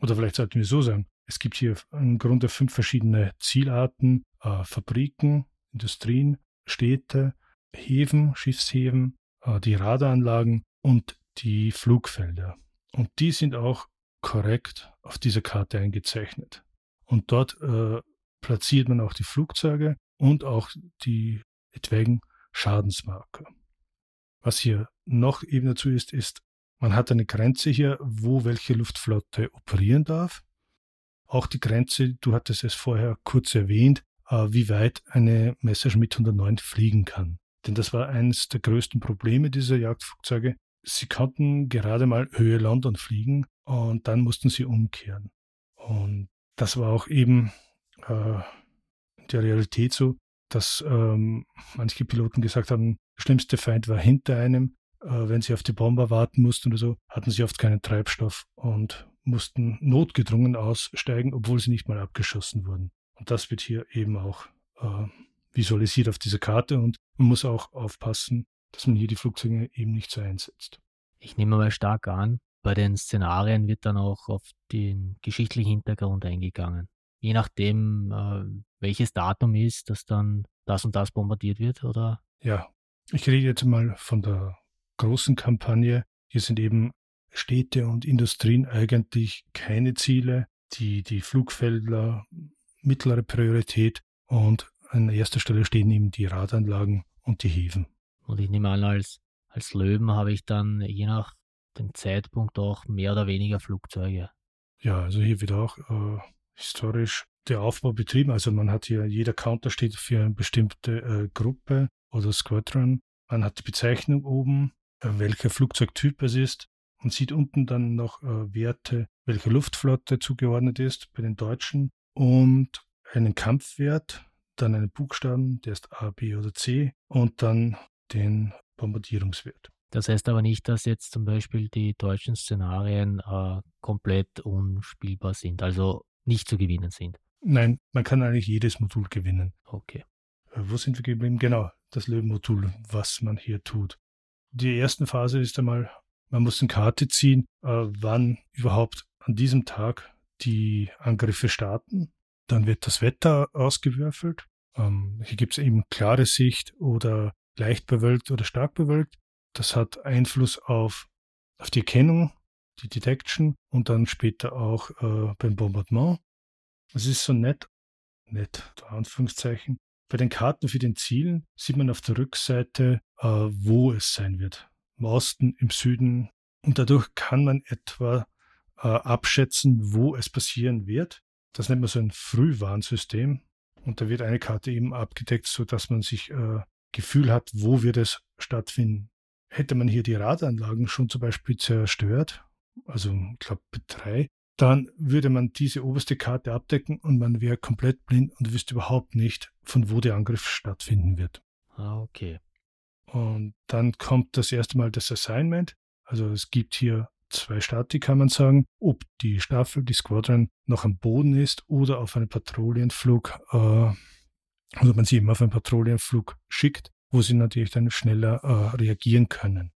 oder vielleicht sollten wir so sagen, es gibt hier im Grunde fünf verschiedene Zielarten, äh, Fabriken, Industrien, Städte, Häfen, Schiffshäfen, äh, die Radaranlagen und die Flugfelder. Und die sind auch korrekt auf dieser Karte eingezeichnet. Und dort äh, platziert man auch die Flugzeuge und auch die etwaigen Schadensmarker. Was hier noch eben dazu ist, ist, man hat eine Grenze hier, wo welche Luftflotte operieren darf. Auch die Grenze, du hattest es vorher kurz erwähnt, äh, wie weit eine Messerschmitt 109 fliegen kann. Denn das war eines der größten Probleme dieser Jagdflugzeuge. Sie konnten gerade mal Höhe London fliegen und dann mussten sie umkehren. Und das war auch eben äh, der Realität so, dass ähm, manche Piloten gesagt haben, der schlimmste Feind war hinter einem. Äh, wenn sie auf die Bomber warten mussten oder so, hatten sie oft keinen Treibstoff und mussten notgedrungen aussteigen, obwohl sie nicht mal abgeschossen wurden. Und das wird hier eben auch äh, visualisiert auf dieser Karte und man muss auch aufpassen, dass man hier die Flugzeuge eben nicht so einsetzt. Ich nehme mal stark an, bei den Szenarien wird dann auch auf den geschichtlichen Hintergrund eingegangen. Je nachdem, äh, welches Datum ist, dass dann das und das bombardiert wird, oder? Ja, ich rede jetzt mal von der großen Kampagne. Hier sind eben Städte und Industrien eigentlich keine Ziele. Die, die Flugfelder mittlere Priorität und an erster Stelle stehen eben die Radanlagen und die Häfen. Und ich nehme an, als, als Löwen habe ich dann je nach dem Zeitpunkt auch mehr oder weniger Flugzeuge. Ja, also hier wird auch äh, historisch der Aufbau betrieben. Also man hat hier, jeder Counter steht für eine bestimmte äh, Gruppe oder Squadron. Man hat die Bezeichnung oben, äh, welcher Flugzeugtyp es ist. Man sieht unten dann noch äh, Werte, welche Luftflotte zugeordnet ist bei den Deutschen und einen Kampfwert, dann einen Buchstaben, der ist A, B oder C und dann den Bombardierungswert. Das heißt aber nicht, dass jetzt zum Beispiel die deutschen Szenarien äh, komplett unspielbar sind, also nicht zu gewinnen sind. Nein, man kann eigentlich jedes Modul gewinnen. Okay. Äh, wo sind wir geblieben? Genau, das Löwenmodul, was man hier tut. Die erste Phase ist einmal, man muss eine Karte ziehen, äh, wann überhaupt an diesem Tag die Angriffe starten. Dann wird das Wetter ausgewürfelt. Ähm, hier gibt es eben klare Sicht oder leicht bewölkt oder stark bewölkt. Das hat Einfluss auf, auf die Erkennung, die Detection und dann später auch äh, beim Bombardement. Es ist so nett, nett, Anführungszeichen. Bei den Karten für den Zielen sieht man auf der Rückseite, äh, wo es sein wird. Im Osten, im Süden. Und dadurch kann man etwa äh, abschätzen, wo es passieren wird. Das nennt man so ein Frühwarnsystem. Und da wird eine Karte eben abgedeckt, sodass man sich äh, Gefühl hat, wo wird es stattfinden. Hätte man hier die Radanlagen schon zum Beispiel zerstört, also ich glaube drei, dann würde man diese oberste Karte abdecken und man wäre komplett blind und wüsste überhaupt nicht, von wo der Angriff stattfinden wird. Ah, okay. Und dann kommt das erste Mal das Assignment. Also es gibt hier zwei Stati, kann man sagen, ob die Staffel, die Squadron noch am Boden ist oder auf einen Patrouillenflug, äh, also man sie eben auf einen Patrouillenflug schickt, wo sie natürlich dann schneller äh, reagieren können.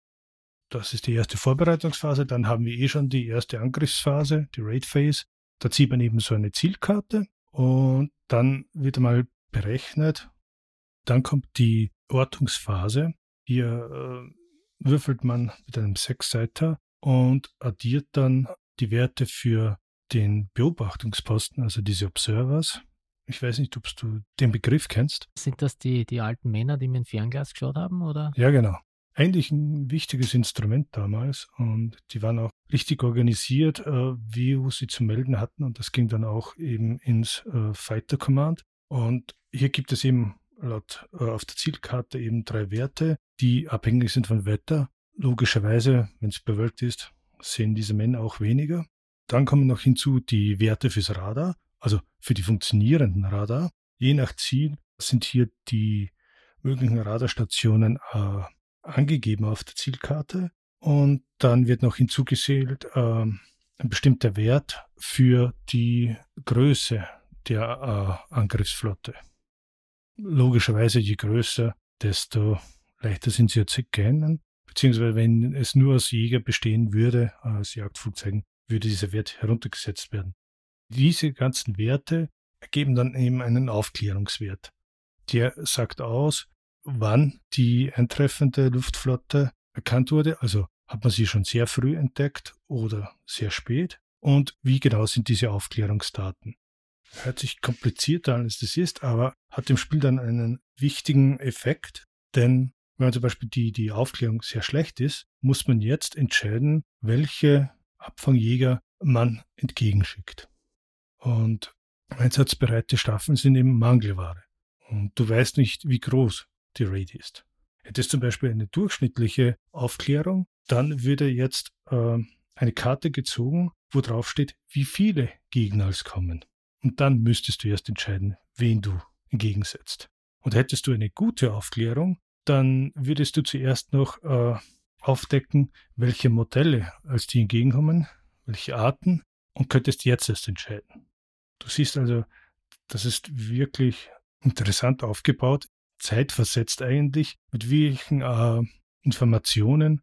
Das ist die erste Vorbereitungsphase. Dann haben wir eh schon die erste Angriffsphase, die Raid Phase. Da zieht man eben so eine Zielkarte und dann wird einmal berechnet. Dann kommt die Ortungsphase. Hier äh, würfelt man mit einem Sechsseiter und addiert dann die Werte für den Beobachtungsposten, also diese Observers, Ich weiß nicht, ob du den Begriff kennst. Sind das die, die alten Männer, die mit dem Fernglas geschaut haben, oder? Ja, genau. Eigentlich ein wichtiges Instrument damals und die waren auch richtig organisiert, äh, wie sie zu melden hatten und das ging dann auch eben ins äh, Fighter Command. Und hier gibt es eben laut äh, auf der Zielkarte eben drei Werte, die abhängig sind von Wetter. Logischerweise, wenn es bewölkt ist, sehen diese Männer auch weniger. Dann kommen noch hinzu die Werte fürs Radar, also für die funktionierenden Radar. Je nach Ziel sind hier die möglichen Radarstationen äh, angegeben auf der Zielkarte. Und dann wird noch hinzugesellt äh, ein bestimmter Wert für die Größe der äh, Angriffsflotte. Logischerweise, je größer, desto leichter sind sie zu erkennen. Beziehungsweise, wenn es nur aus Jäger bestehen würde, als Jagdflugzeugen, würde dieser Wert heruntergesetzt werden. Diese ganzen Werte ergeben dann eben einen Aufklärungswert. Der sagt aus, wann die eintreffende Luftflotte erkannt wurde, also hat man sie schon sehr früh entdeckt oder sehr spät und wie genau sind diese Aufklärungsdaten. Hört sich komplizierter an, als das ist, aber hat im Spiel dann einen wichtigen Effekt, denn wenn zum Beispiel die, die Aufklärung sehr schlecht ist, muss man jetzt entscheiden, welche Abfangjäger man entgegenschickt. Und einsatzbereite Staffeln sind eben Mangelware. Und du weißt nicht, wie groß die Raid ist. Hättest zum Beispiel eine durchschnittliche Aufklärung, dann würde jetzt äh, eine Karte gezogen, wo drauf steht, wie viele Gegner es kommen. Und dann müsstest du erst entscheiden, wen du entgegensetzt. Und hättest du eine gute Aufklärung, dann würdest du zuerst noch äh, aufdecken, welche Modelle als die entgegenkommen, welche Arten und könntest jetzt erst entscheiden. Du siehst also, das ist wirklich interessant aufgebaut, zeitversetzt eigentlich, mit welchen äh, Informationen.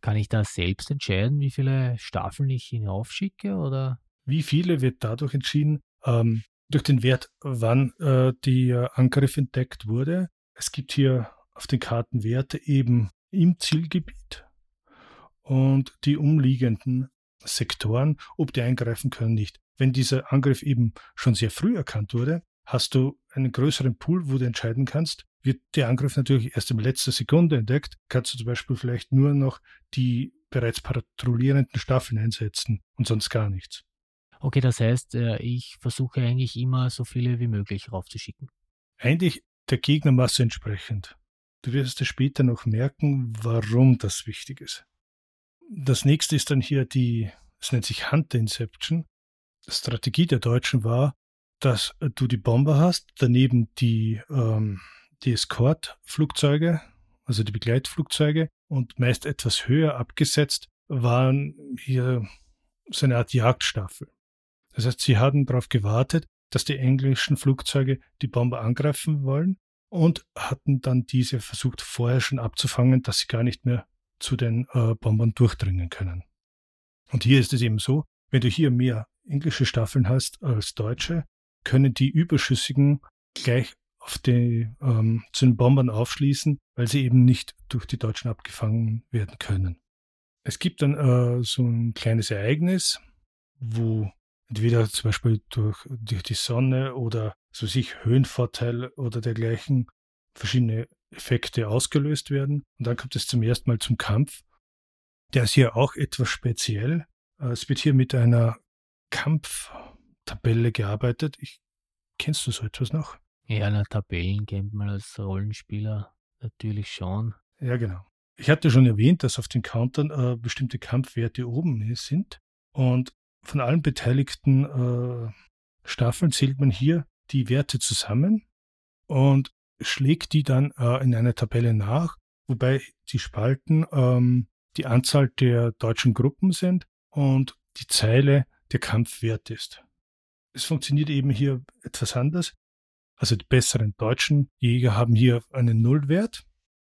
Kann ich da selbst entscheiden, wie viele Staffeln ich hinaufschicke oder? Wie viele wird dadurch entschieden, ähm, durch den Wert, wann äh, der Angriff entdeckt wurde. Es gibt hier auf den Karten Werte eben im Zielgebiet und die umliegenden Sektoren, ob die eingreifen können nicht. Wenn dieser Angriff eben schon sehr früh erkannt wurde, hast du einen größeren Pool, wo du entscheiden kannst, wird der Angriff natürlich erst in letzter Sekunde entdeckt, kannst du zum Beispiel vielleicht nur noch die bereits patrouillierenden Staffeln einsetzen und sonst gar nichts. Okay, das heißt, äh, ich versuche eigentlich immer so viele wie möglich raufzuschicken. Eigentlich der Gegnermasse entsprechend. Du wirst es später noch merken, warum das wichtig ist. Das nächste ist dann hier die, es nennt sich Hunter Inception. Strategie der Deutschen war, dass du die Bomber hast, daneben die, ähm, die Escort-Flugzeuge, also die Begleitflugzeuge und meist etwas höher abgesetzt waren hier so eine Art Jagdstaffel. Das heißt, sie hatten darauf gewartet, dass die englischen Flugzeuge die Bomber angreifen wollen und hatten dann diese versucht vorher schon abzufangen, dass sie gar nicht mehr zu den äh, Bombern durchdringen können. Und hier ist es eben so, wenn du hier mehr englische Staffeln hast als deutsche, können die überschüssigen gleich auf die, ähm, zu den Bombern aufschließen, weil sie eben nicht durch die Deutschen abgefangen werden können. Es gibt dann äh, so ein kleines Ereignis, wo entweder zum Beispiel durch, durch die Sonne oder so sich Höhenvorteil oder dergleichen verschiedene Effekte ausgelöst werden. Und dann kommt es zum ersten Mal zum Kampf. Der ist hier auch etwas speziell. Äh, es wird hier mit einer Kampftabelle gearbeitet. Ich, kennst du so etwas noch? Ja, na, Tabellen kennt man als Rollenspieler natürlich schon. Ja, genau. Ich hatte schon erwähnt, dass auf den Countern äh, bestimmte Kampfwerte oben sind. Und von allen beteiligten äh, Staffeln zählt man hier die Werte zusammen und schlägt die dann äh, in einer Tabelle nach, wobei die Spalten ähm, die Anzahl der deutschen Gruppen sind und die Zeile der Kampfwert ist. Es funktioniert eben hier etwas anders. Also die besseren deutschen Jäger haben hier einen Nullwert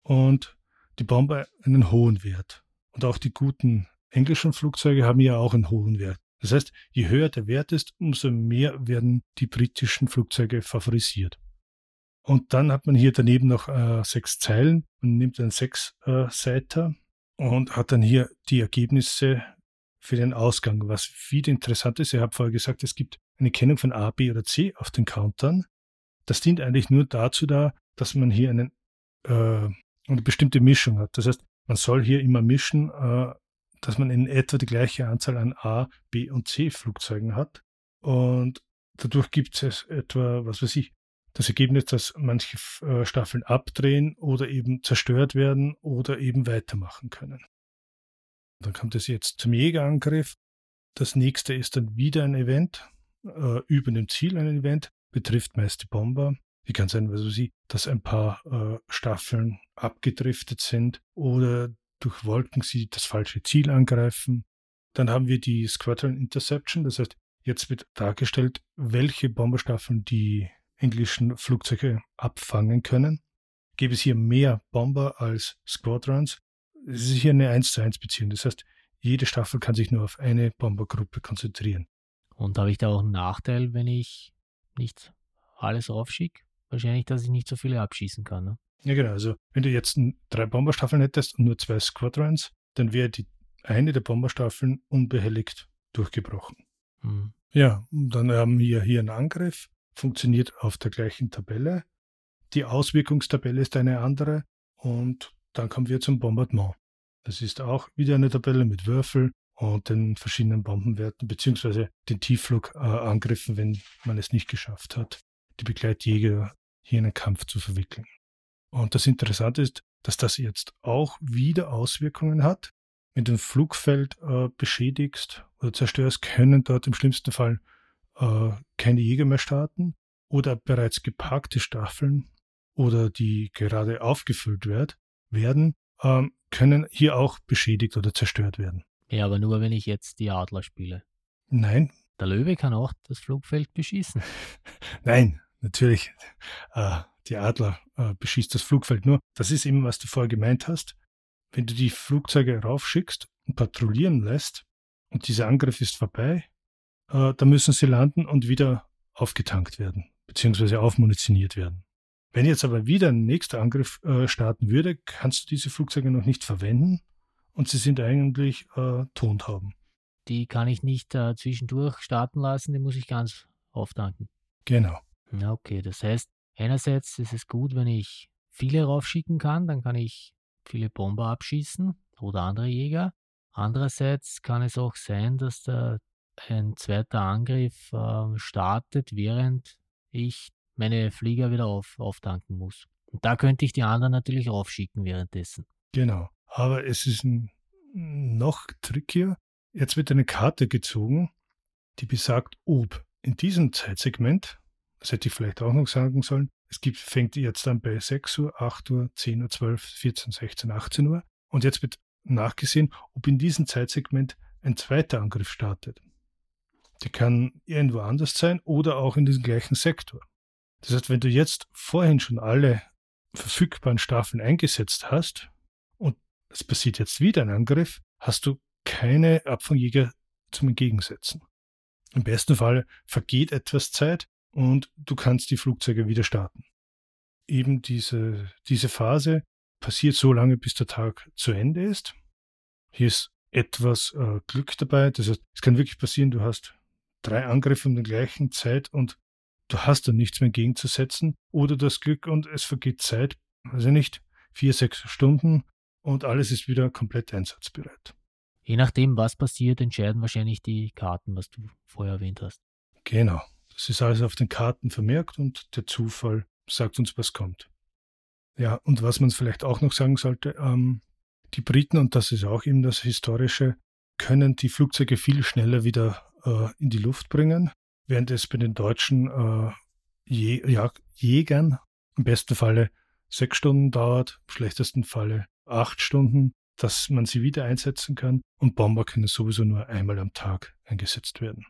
und die Bomber einen hohen Wert. Und auch die guten englischen Flugzeuge haben ja auch einen hohen Wert. Das heißt, je höher der Wert ist, umso mehr werden die britischen Flugzeuge favorisiert. Und dann hat man hier daneben noch äh, sechs Zeilen und nimmt einen Sechs-Seiter äh, und hat dann hier die Ergebnisse für den Ausgang. Was viel interessant ist, ich habe vorher gesagt, es gibt eine Kennung von A, B oder C auf den Countern. Das dient eigentlich nur dazu da, dass man hier einen, äh, eine bestimmte Mischung hat. Das heißt, man soll hier immer mischen, äh, dass man in etwa die gleiche Anzahl an A, B und C Flugzeugen hat. Und dadurch gibt es etwa, was weiß ich, das Ergebnis, dass manche äh, Staffeln abdrehen oder eben zerstört werden oder eben weitermachen können. Dann kommt es jetzt zum Jägerangriff. Das nächste ist dann wieder ein Event, äh, über dem Ziel ein Event, betrifft meist die Bomber. Wie kann sein, was weiß ich, dass ein paar äh, Staffeln abgedriftet sind oder durch Wolken sie das falsche Ziel angreifen. Dann haben wir die Squadron Interception, das heißt, jetzt wird dargestellt, welche Bomberstaffeln die englischen Flugzeuge abfangen können. Gäbe es hier mehr Bomber als Squadrons, es ist hier eine 1 zu 1 Beziehung. Das heißt, jede Staffel kann sich nur auf eine Bombergruppe konzentrieren. Und habe ich da auch einen Nachteil, wenn ich nicht alles raufschicke? Wahrscheinlich, dass ich nicht so viele abschießen kann. Ne? Ja, genau. Also, wenn du jetzt drei Bomberstaffeln hättest und nur zwei Squadrons, dann wäre die eine der Bomberstaffeln unbehelligt durchgebrochen. Hm. Ja, dann haben wir hier einen Angriff funktioniert auf der gleichen Tabelle. Die Auswirkungstabelle ist eine andere und dann kommen wir zum Bombardement. Das ist auch wieder eine Tabelle mit Würfel und den verschiedenen Bombenwerten beziehungsweise den Tiefflugangriffen, wenn man es nicht geschafft hat, die Begleitjäger hier in einen Kampf zu verwickeln. Und das Interessante ist, dass das jetzt auch wieder Auswirkungen hat. Wenn du ein Flugfeld äh, beschädigst oder zerstörst, können dort im schlimmsten Fall äh, keine Jäger mehr starten oder bereits geparkte Staffeln oder die gerade aufgefüllt wird, werden, ähm, können hier auch beschädigt oder zerstört werden. Ja, aber nur wenn ich jetzt die Adler spiele. Nein. Der Löwe kann auch das Flugfeld beschießen. (laughs) Nein, natürlich. Äh, die Adler äh, beschießt das Flugfeld nur. Das ist eben, was du vorher gemeint hast. Wenn du die Flugzeuge raufschickst und patrouillieren lässt und dieser Angriff ist vorbei, äh, da müssen sie landen und wieder aufgetankt werden, beziehungsweise aufmunitioniert werden. Wenn jetzt aber wieder ein nächster Angriff äh, starten würde, kannst du diese Flugzeuge noch nicht verwenden und sie sind eigentlich äh, Tontauben. Die kann ich nicht äh, zwischendurch starten lassen, die muss ich ganz auftanken. Genau. Ja, okay. Das heißt, einerseits ist es gut, wenn ich viele raufschicken kann, dann kann ich viele Bomber abschießen oder andere Jäger. Andererseits kann es auch sein, dass der ein zweiter Angriff äh, startet, während ich meine Flieger wieder auf, auftanken muss. Und da könnte ich die anderen natürlich aufschicken währenddessen. Genau. Aber es ist noch trickier. Jetzt wird eine Karte gezogen, die besagt, ob in diesem Zeitsegment, das hätte ich vielleicht auch noch sagen sollen, es gibt, fängt jetzt an bei 6 Uhr, 8 Uhr, 10 Uhr, 12, 14, 16, 18 Uhr. Und jetzt wird nachgesehen, ob in diesem Zeitsegment ein zweiter Angriff startet. Die kann irgendwo anders sein oder auch in diesem gleichen Sektor. Das heißt, wenn du jetzt vorhin schon alle verfügbaren Staffeln eingesetzt hast und es passiert jetzt wieder ein Angriff, hast du keine Abfangjäger zum Entgegensetzen. Im besten Fall vergeht etwas Zeit und du kannst die Flugzeuge wieder starten. Eben diese, diese Phase passiert so lange, bis der Tag zu Ende ist. Hier ist etwas äh, Glück dabei. Das heißt, es kann wirklich passieren, du hast drei Angriffe in der gleichen Zeit und du hast dann nichts mehr entgegenzusetzen oder das Glück und es vergeht Zeit, also nicht vier, sechs Stunden und alles ist wieder komplett einsatzbereit. Je nachdem, was passiert, entscheiden wahrscheinlich die Karten, was du vorher erwähnt hast. Genau. Das ist alles auf den Karten vermerkt und der Zufall sagt uns, was kommt. Ja, und was man vielleicht auch noch sagen sollte, ähm, die Briten, und das ist auch eben das Historische, können die Flugzeuge viel schneller wieder äh, in die Luft bringen, während es bei den deutschen äh, Je ja, Jägern im besten Falle sechs Stunden dauert, im schlechtesten Falle acht Stunden, dass man sie wieder einsetzen kann. Und Bomber können sowieso nur einmal am Tag eingesetzt werden.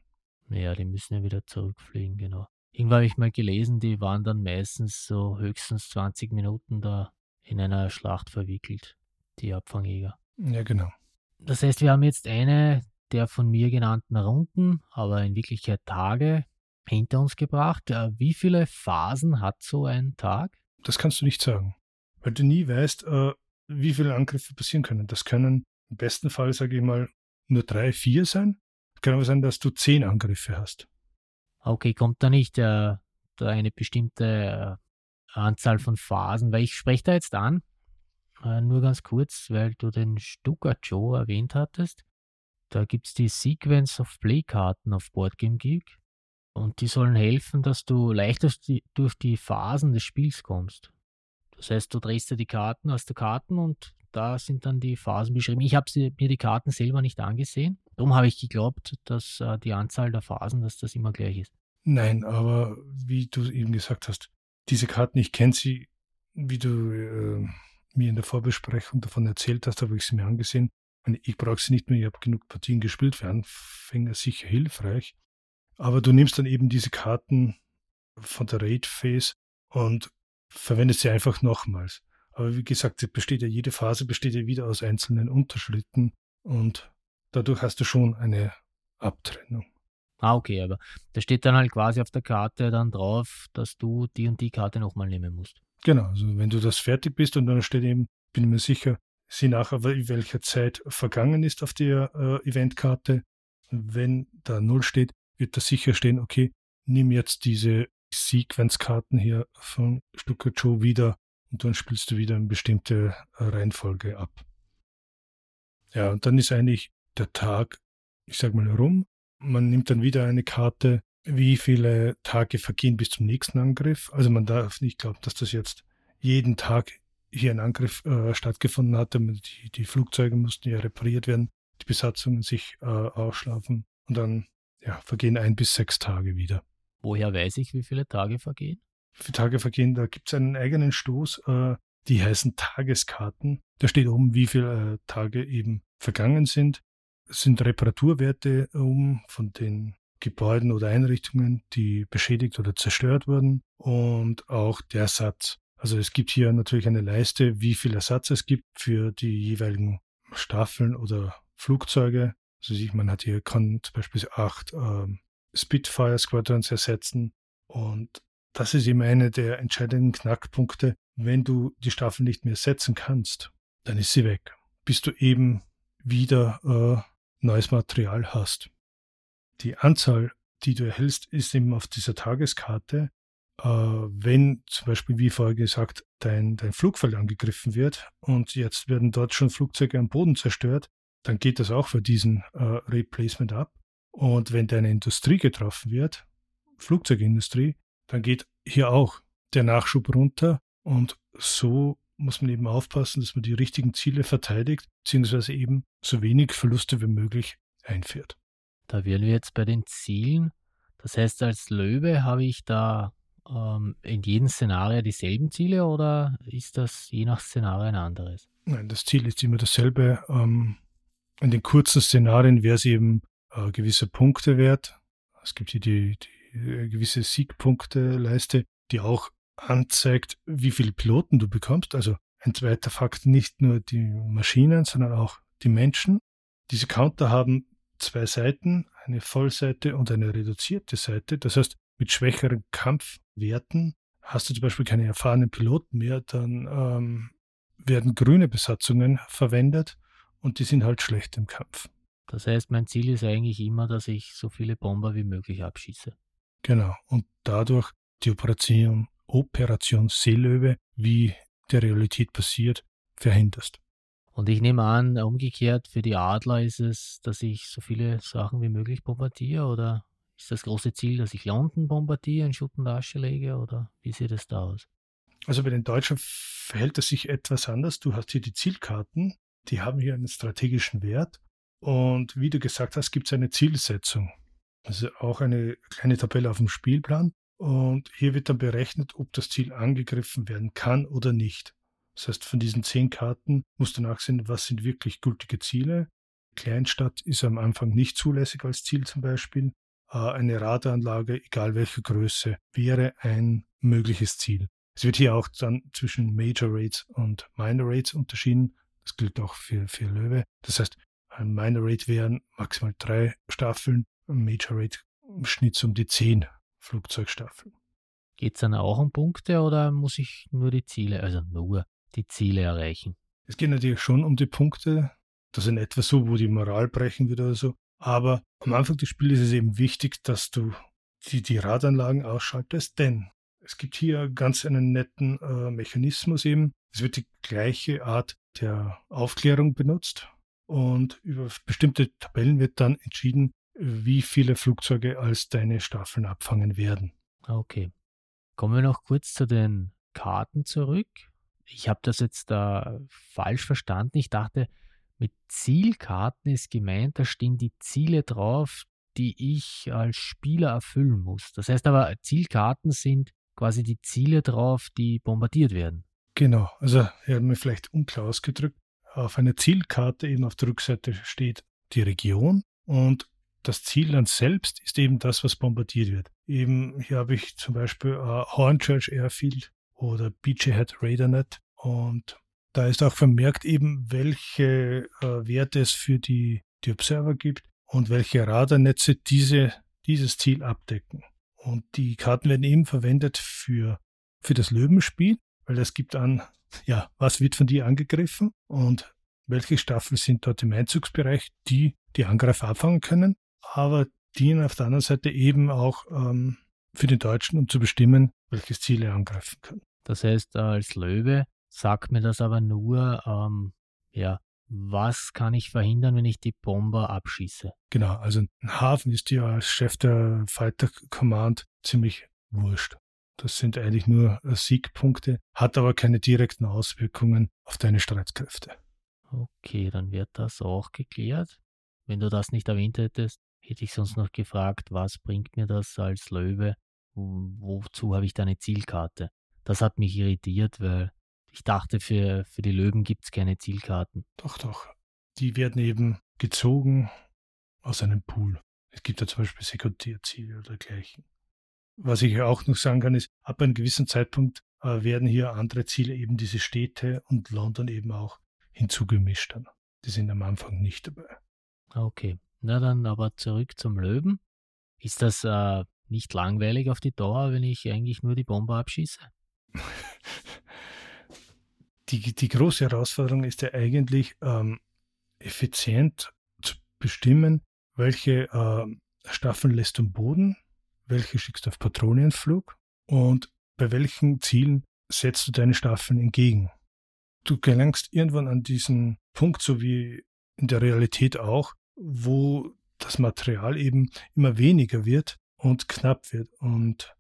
Ja, die müssen ja wieder zurückfliegen, genau. Irgendwann habe ich mal gelesen, die waren dann meistens so höchstens 20 Minuten da in einer Schlacht verwickelt, die Abfangjäger. Ja, genau. Das heißt, wir haben jetzt eine der von mir genannten Runden, aber in Wirklichkeit Tage hinter uns gebracht. Äh, wie viele Phasen hat so ein Tag? Das kannst du nicht sagen, weil du nie weißt, äh, wie viele Angriffe passieren können. Das können im besten Fall, sage ich mal, nur drei, vier sein. Kann aber sein, dass du zehn Angriffe hast. Okay, kommt da nicht äh, da eine bestimmte äh, Anzahl von Phasen? Weil ich spreche da jetzt an, äh, nur ganz kurz, weil du den Stuka Joe erwähnt hattest. Da gibt es die Sequence of Play-Karten auf Boardgame Geek und die sollen helfen, dass du leichter durch die Phasen des Spiels kommst. Das heißt, du drehst dir die Karten aus der Karten und da sind dann die Phasen beschrieben. Ich habe mir die Karten selber nicht angesehen. Darum habe ich geglaubt, dass äh, die Anzahl der Phasen, dass das immer gleich ist. Nein, aber wie du eben gesagt hast, diese Karten, ich kenne sie, wie du äh, mir in der Vorbesprechung davon erzählt hast, habe ich sie mir angesehen. Ich brauche sie nicht mehr, ich habe genug Partien gespielt, für Anfänger sicher hilfreich. Aber du nimmst dann eben diese Karten von der Raid Phase und verwendest sie einfach nochmals. Aber wie gesagt, besteht ja jede Phase besteht ja wieder aus einzelnen Unterschritten und dadurch hast du schon eine Abtrennung. Ah, okay, aber da steht dann halt quasi auf der Karte dann drauf, dass du die und die Karte nochmal nehmen musst. Genau, also wenn du das fertig bist und dann steht eben, bin mir sicher, sieh nachher, welche Zeit vergangen ist auf der äh, Eventkarte. Wenn da Null steht, wird da sicher stehen, okay, nimm jetzt diese Sequenzkarten hier von Stuka Joe wieder und dann spielst du wieder eine bestimmte äh, Reihenfolge ab. Ja, und dann ist eigentlich der Tag, ich sag mal, rum. Man nimmt dann wieder eine Karte, wie viele Tage vergehen bis zum nächsten Angriff. Also man darf nicht glauben, dass das jetzt jeden Tag hier ein Angriff äh, stattgefunden hatte. Die, die, Flugzeuge mussten ja repariert werden, die Besatzungen sich äh, ausschlafen und dann ja, vergehen ein bis sechs Tage wieder. Woher weiß ich, wie viele Tage vergehen? Wie Tage vergehen, da gibt es einen eigenen Stoß, äh, die heißen Tageskarten. Da steht oben, wie viele äh, Tage eben vergangen sind. Es sind Reparaturwerte um von den Gebäuden oder Einrichtungen, die beschädigt oder zerstört wurden und auch der Satz. Also es gibt hier natürlich eine Leiste, wie viel Ersatz es gibt für die jeweiligen Staffeln oder Flugzeuge. Also man hat hier, kann zum Beispiel acht ähm, Spitfire Squadrons ersetzen. Und das ist eben einer der entscheidenden Knackpunkte. Wenn du die Staffel nicht mehr setzen kannst, dann ist sie weg. Bis du eben wieder äh, neues Material hast. Die Anzahl, die du erhältst, ist eben auf dieser Tageskarte äh, wenn zum Beispiel, wie vorher gesagt, dein, dein Flugfeld angegriffen wird und jetzt werden dort schon Flugzeuge am Boden zerstört, dann geht das auch für diesen äh, Replacement ab. Und wenn deine Industrie getroffen wird, Flugzeugindustrie, dann geht hier auch der Nachschub runter und so muss man eben aufpassen, dass man die richtigen Ziele verteidigt, beziehungsweise eben so wenig Verluste wie möglich einfährt. Da wären wir jetzt bei den Zielen. Das heißt, als Löwe habe ich da ähm, in jedem Szenario dieselben Ziele oder ist das je nach Szenario ein anderes? Nein, das Ziel ist immer dasselbe. Ähm, in den kurzen Szenarien wäre es eben äh, gewisse Punkte wert. Es gibt hier die, die äh, gewisse Siegpunkteleiste, die auch anzeigt, wie viele Piloten du bekommst. Also ein zweiter Fakt, nicht nur die Maschinen, sondern auch die Menschen. Diese Counter haben zwei Seiten, eine Vollseite und eine reduzierte Seite. Das heißt, mit schwächeren Kampfwerten hast du zum Beispiel keine erfahrenen Piloten mehr, dann ähm, werden grüne Besatzungen verwendet und die sind halt schlecht im Kampf. Das heißt, mein Ziel ist eigentlich immer, dass ich so viele Bomber wie möglich abschieße. Genau. Und dadurch die Operation, Operation Seelöwe, wie der Realität passiert, verhinderst. Und ich nehme an, umgekehrt für die Adler ist es, dass ich so viele Sachen wie möglich bombardiere oder ist das große Ziel, dass ich London bombardiere, in Schutt und Asche lege oder wie sieht es da aus? Also bei den Deutschen verhält es sich etwas anders. Du hast hier die Zielkarten, die haben hier einen strategischen Wert. Und wie du gesagt hast, gibt es eine Zielsetzung. Also auch eine kleine Tabelle auf dem Spielplan. Und hier wird dann berechnet, ob das Ziel angegriffen werden kann oder nicht. Das heißt, von diesen zehn Karten musst du nachsehen, was sind wirklich gültige Ziele. Kleinstadt ist am Anfang nicht zulässig als Ziel zum Beispiel. Äh, eine Radaranlage, egal welche Größe, wäre ein mögliches Ziel. Es wird hier auch dann zwischen Major Rates und Minor Rates unterschieden. Das gilt auch für, für Löwe. Das heißt, ein Minor Rate wären maximal drei Staffeln, Major Rate im Schnitt um die zehn Flugzeugstaffeln. Geht es dann auch um Punkte oder muss ich nur die Ziele, also nur die Ziele erreichen? Es geht natürlich schon um die Punkte. Das in etwa so, wo die Moral brechen wird oder so. Aber am Anfang des Spiels ist es eben wichtig, dass du die, die Radanlagen ausschaltest, denn es gibt hier ganz einen netten äh, Mechanismus eben. Es wird die gleiche Art der Aufklärung benutzt und über bestimmte Tabellen wird dann entschieden, wie viele Flugzeuge als deine Staffeln abfangen werden. Okay. Kommen wir noch kurz zu den Karten zurück. Ich habe das jetzt da falsch verstanden. Ich dachte, mit Zielkarten ist gemeint, da stehen die Ziele drauf, die ich als Spieler erfüllen muss. Das heißt aber, Zielkarten sind quasi die Ziele drauf, die bombardiert werden. Genau, also er hat mir vielleicht unklar ausgedrückt. Auf einer Zielkarte eben auf der Rückseite steht die Region und das Ziel dann selbst ist eben das, was bombardiert wird. Eben hier habe ich zum Beispiel uh, Hornchurch Airfield oder Beachyhead Radarnet und da ist auch vermerkt eben, welche uh, Werte es für die, die Observer gibt und welche Radarnetze diese, dieses Ziel abdecken. Und die Karten werden eben verwendet für, für das Löwenspiel, weil das gibt an, (laughs) ja, was wird von dir angegriffen und welche Staffeln sind dort im Einzugsbereich, die die Angreifer abfangen können, aber dienen auf der anderen Seite eben auch ähm, für den Deutschen, um zu bestimmen, welches Ziel er angreifen kann. Das heißt, als Löwe sagt mir das aber nur, ähm, ja, was kann ich verhindern, wenn ich die Bomber abschieße? Genau, also ein Hafen ist dir als Chef der Fighter Command ziemlich wurscht. Das sind eigentlich nur Siegpunkte, hat aber keine direkten Auswirkungen auf deine Streitkräfte. Okay, dann wird das auch geklärt. Wenn du das nicht erwähnt hättest, hätte ich sonst noch gefragt, was bringt mir das als Löwe? Wozu habe ich da eine Zielkarte? Das hat mich irritiert, weil ich dachte, für, für die Löwen gibt es keine Zielkarten. Doch, doch. Die werden eben gezogen aus einem Pool. Es gibt da zum Beispiel Sekundärziele oder dergleichen. Was ich auch noch sagen kann, ist, ab einem gewissen Zeitpunkt äh, werden hier andere Ziele, eben diese Städte und London eben auch hinzugemischt dann. Die sind am Anfang nicht dabei. Okay. Na dann aber zurück zum Löwen. Ist das äh, nicht langweilig auf die Dauer, wenn ich eigentlich nur die Bombe abschieße? (laughs) die, die große Herausforderung ist ja eigentlich ähm, effizient zu bestimmen, welche äh, Staffeln lässt du am Boden, welche schickst du auf Patronenflug und bei welchen Zielen setzt du deine Staffeln entgegen. Du gelangst irgendwann an diesen Punkt, so wie in der Realität auch, wo das Material eben immer weniger wird und knapp wird. Und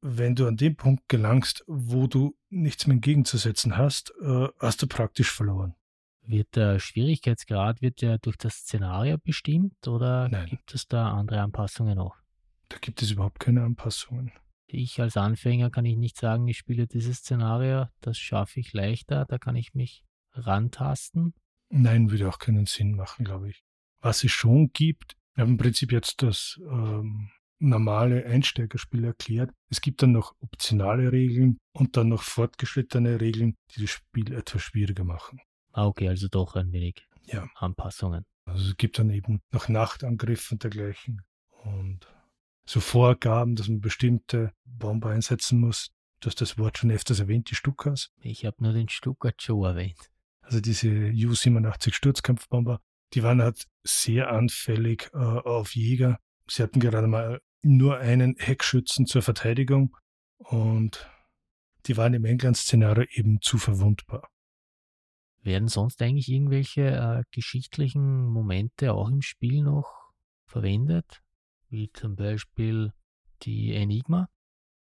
wenn du an den Punkt gelangst, wo du nichts mehr entgegenzusetzen hast, äh, hast du praktisch verloren. Wird der Schwierigkeitsgrad wird der durch das Szenario bestimmt oder Nein. gibt es da andere Anpassungen noch? Da gibt es überhaupt keine Anpassungen. Ich als Anfänger kann ich nicht sagen, ich spiele dieses Szenario, das schaffe ich leichter, da kann ich mich rantasten. Nein, würde auch keinen Sinn machen, glaube ich. Was es schon gibt, wir haben im Prinzip jetzt das ähm, normale Einsteigerspiel erklärt. Es gibt dann noch optionale Regeln und dann noch fortgeschrittene Regeln, die das Spiel etwas schwieriger machen. Ah, okay, also doch ein wenig ja. Anpassungen. Also es gibt dann eben noch Nachtangriffe und dergleichen und so Vorgaben, dass man bestimmte Bomber einsetzen muss. Du hast das Wort schon öfters erwähnt, die Stukas. Ich habe nur den Stukat Joe erwähnt. Also diese U-87 Sturzkampfbomber, die waren halt sehr anfällig äh, auf Jäger. Sie hatten gerade mal nur einen Heckschützen zur Verteidigung und die waren im England-Szenario eben zu verwundbar. Werden sonst eigentlich irgendwelche äh, geschichtlichen Momente auch im Spiel noch verwendet? Wie zum Beispiel die Enigma?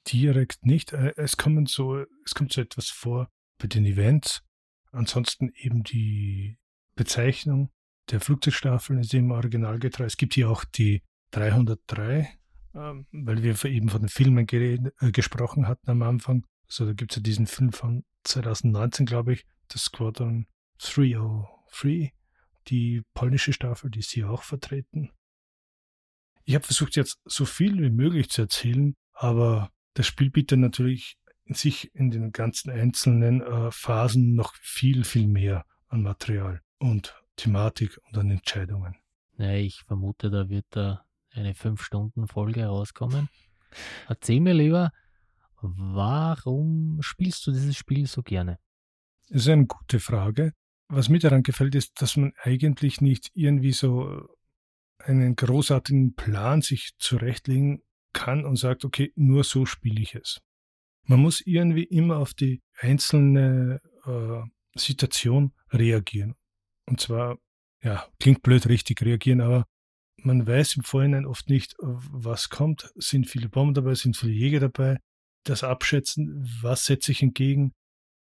Direkt nicht. Äh, es, kommen so, es kommt so etwas vor bei den Events. Ansonsten eben die Bezeichnung der Flugzeugstaffeln ist im Original getreu. Es gibt hier auch die 303 ähm, weil wir eben von den Filmen äh, gesprochen hatten am Anfang. Also da gibt es ja diesen Film von 2019, glaube ich, das Squadron 303, die polnische Staffel, die ist hier auch vertreten. Ich habe versucht jetzt so viel wie möglich zu erzählen, aber das Spiel bietet natürlich sich in den ganzen einzelnen äh, Phasen noch viel, viel mehr an Material und Thematik und an Entscheidungen. Ja, ich vermute, da wird da eine 5-Stunden-Folge rauskommen. Erzähl mir lieber, warum spielst du dieses Spiel so gerne? Das ist eine gute Frage. Was mir daran gefällt, ist, dass man eigentlich nicht irgendwie so einen großartigen Plan sich zurechtlegen kann und sagt, okay, nur so spiele ich es. Man muss irgendwie immer auf die einzelne äh, Situation reagieren. Und zwar, ja, klingt blöd, richtig reagieren, aber man weiß im Vorhinein oft nicht, was kommt. Sind viele Bomben dabei, sind viele Jäger dabei. Das Abschätzen, was setze ich entgegen,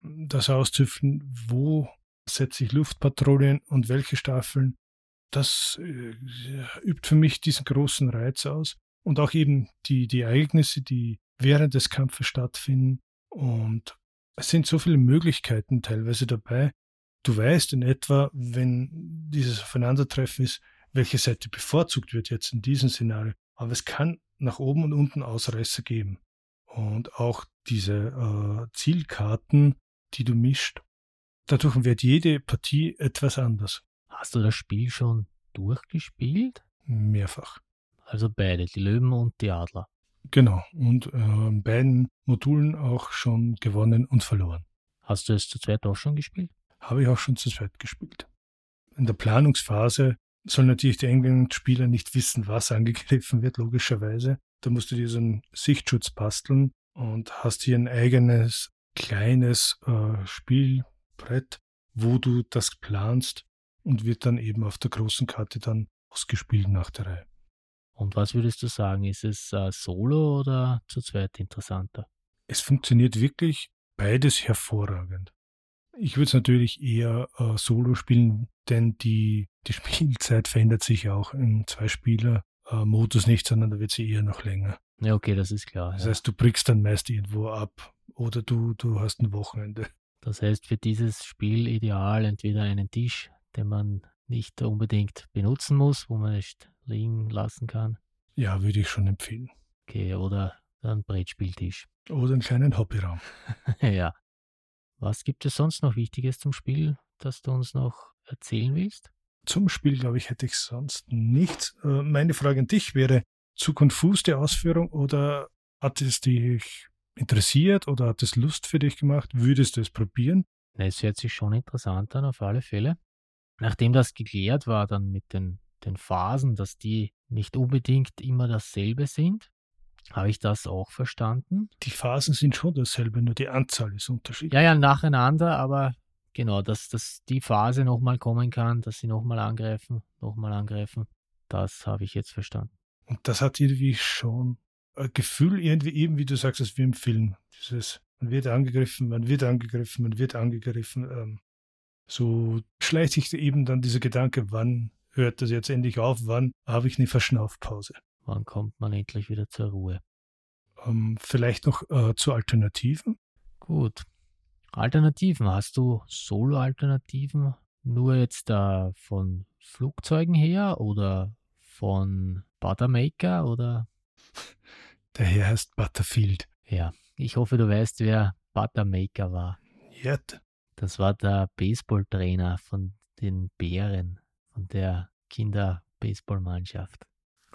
das auszüften, wo setze ich Luftpatrouillen und welche Staffeln, das äh, übt für mich diesen großen Reiz aus. Und auch eben die, die Ereignisse, die während des Kampfes stattfinden. Und es sind so viele Möglichkeiten teilweise dabei. Du weißt in etwa, wenn dieses Aufeinandertreffen ist, welche Seite bevorzugt wird jetzt in diesem Szenario. Aber es kann nach oben und unten Ausreißer geben. Und auch diese äh, Zielkarten, die du mischt, dadurch wird jede Partie etwas anders. Hast du das Spiel schon durchgespielt? Mehrfach. Also beide, die Löwen und die Adler. Genau, und äh, in beiden Modulen auch schon gewonnen und verloren. Hast du es zu zweit auch schon gespielt? Habe ich auch schon zu zweit gespielt. In der Planungsphase sollen natürlich die engländischen Spieler nicht wissen, was angegriffen wird, logischerweise. Da musst du dir so einen Sichtschutz basteln und hast hier ein eigenes kleines äh, Spielbrett, wo du das planst und wird dann eben auf der großen Karte dann ausgespielt nach der Reihe. Und was würdest du sagen, ist es äh, solo oder zu zweit interessanter? Es funktioniert wirklich beides hervorragend. Ich würde es natürlich eher äh, solo spielen, denn die, die (laughs) Spielzeit verändert sich auch im Zwei-Spieler-Modus nicht, sondern da wird sie eher noch länger. Ja, okay, das ist klar. Das ja. heißt, du brickst dann meist irgendwo ab oder du, du hast ein Wochenende. Das heißt, für dieses Spiel ideal entweder einen Tisch, den man nicht unbedingt benutzen muss, wo man nicht liegen lassen kann. Ja, würde ich schon empfehlen. Okay, oder ein Brettspieltisch. Oder einen kleinen Hobbyraum. (laughs) ja. Was gibt es sonst noch Wichtiges zum Spiel, das du uns noch erzählen willst? Zum Spiel, glaube ich, hätte ich sonst nichts. Äh, meine Frage an dich wäre, zu konfus die Ausführung oder hat es dich interessiert oder hat es Lust für dich gemacht? Würdest du es probieren? Es hört sich schon interessant an, auf alle Fälle. Nachdem das geklärt war dann mit den, den Phasen, dass die nicht unbedingt immer dasselbe sind, habe ich das auch verstanden. Die Phasen sind schon dasselbe, nur die Anzahl ist unterschiedlich. Ja, ja, nacheinander, aber genau, dass, dass die Phase nochmal kommen kann, dass sie nochmal angreifen, nochmal angreifen, das habe ich jetzt verstanden. Und das hat irgendwie schon ein Gefühl, irgendwie eben, wie du sagst, als wie im Film. Dieses, man wird angegriffen, man wird angegriffen, man wird angegriffen. Ähm, so schleicht sich eben dann dieser Gedanke, wann hört das jetzt endlich auf, wann habe ich eine Verschnaufpause. Wann kommt man endlich wieder zur Ruhe? Ähm, vielleicht noch äh, zu Alternativen? Gut. Alternativen. Hast du Solo-Alternativen? Nur jetzt äh, von Flugzeugen her oder von Buttermaker oder? (laughs) Der Herr heißt Butterfield. Ja, ich hoffe, du weißt, wer Buttermaker war. Yet. Das war der Baseballtrainer von den Bären, von der Kinder-Baseballmannschaft.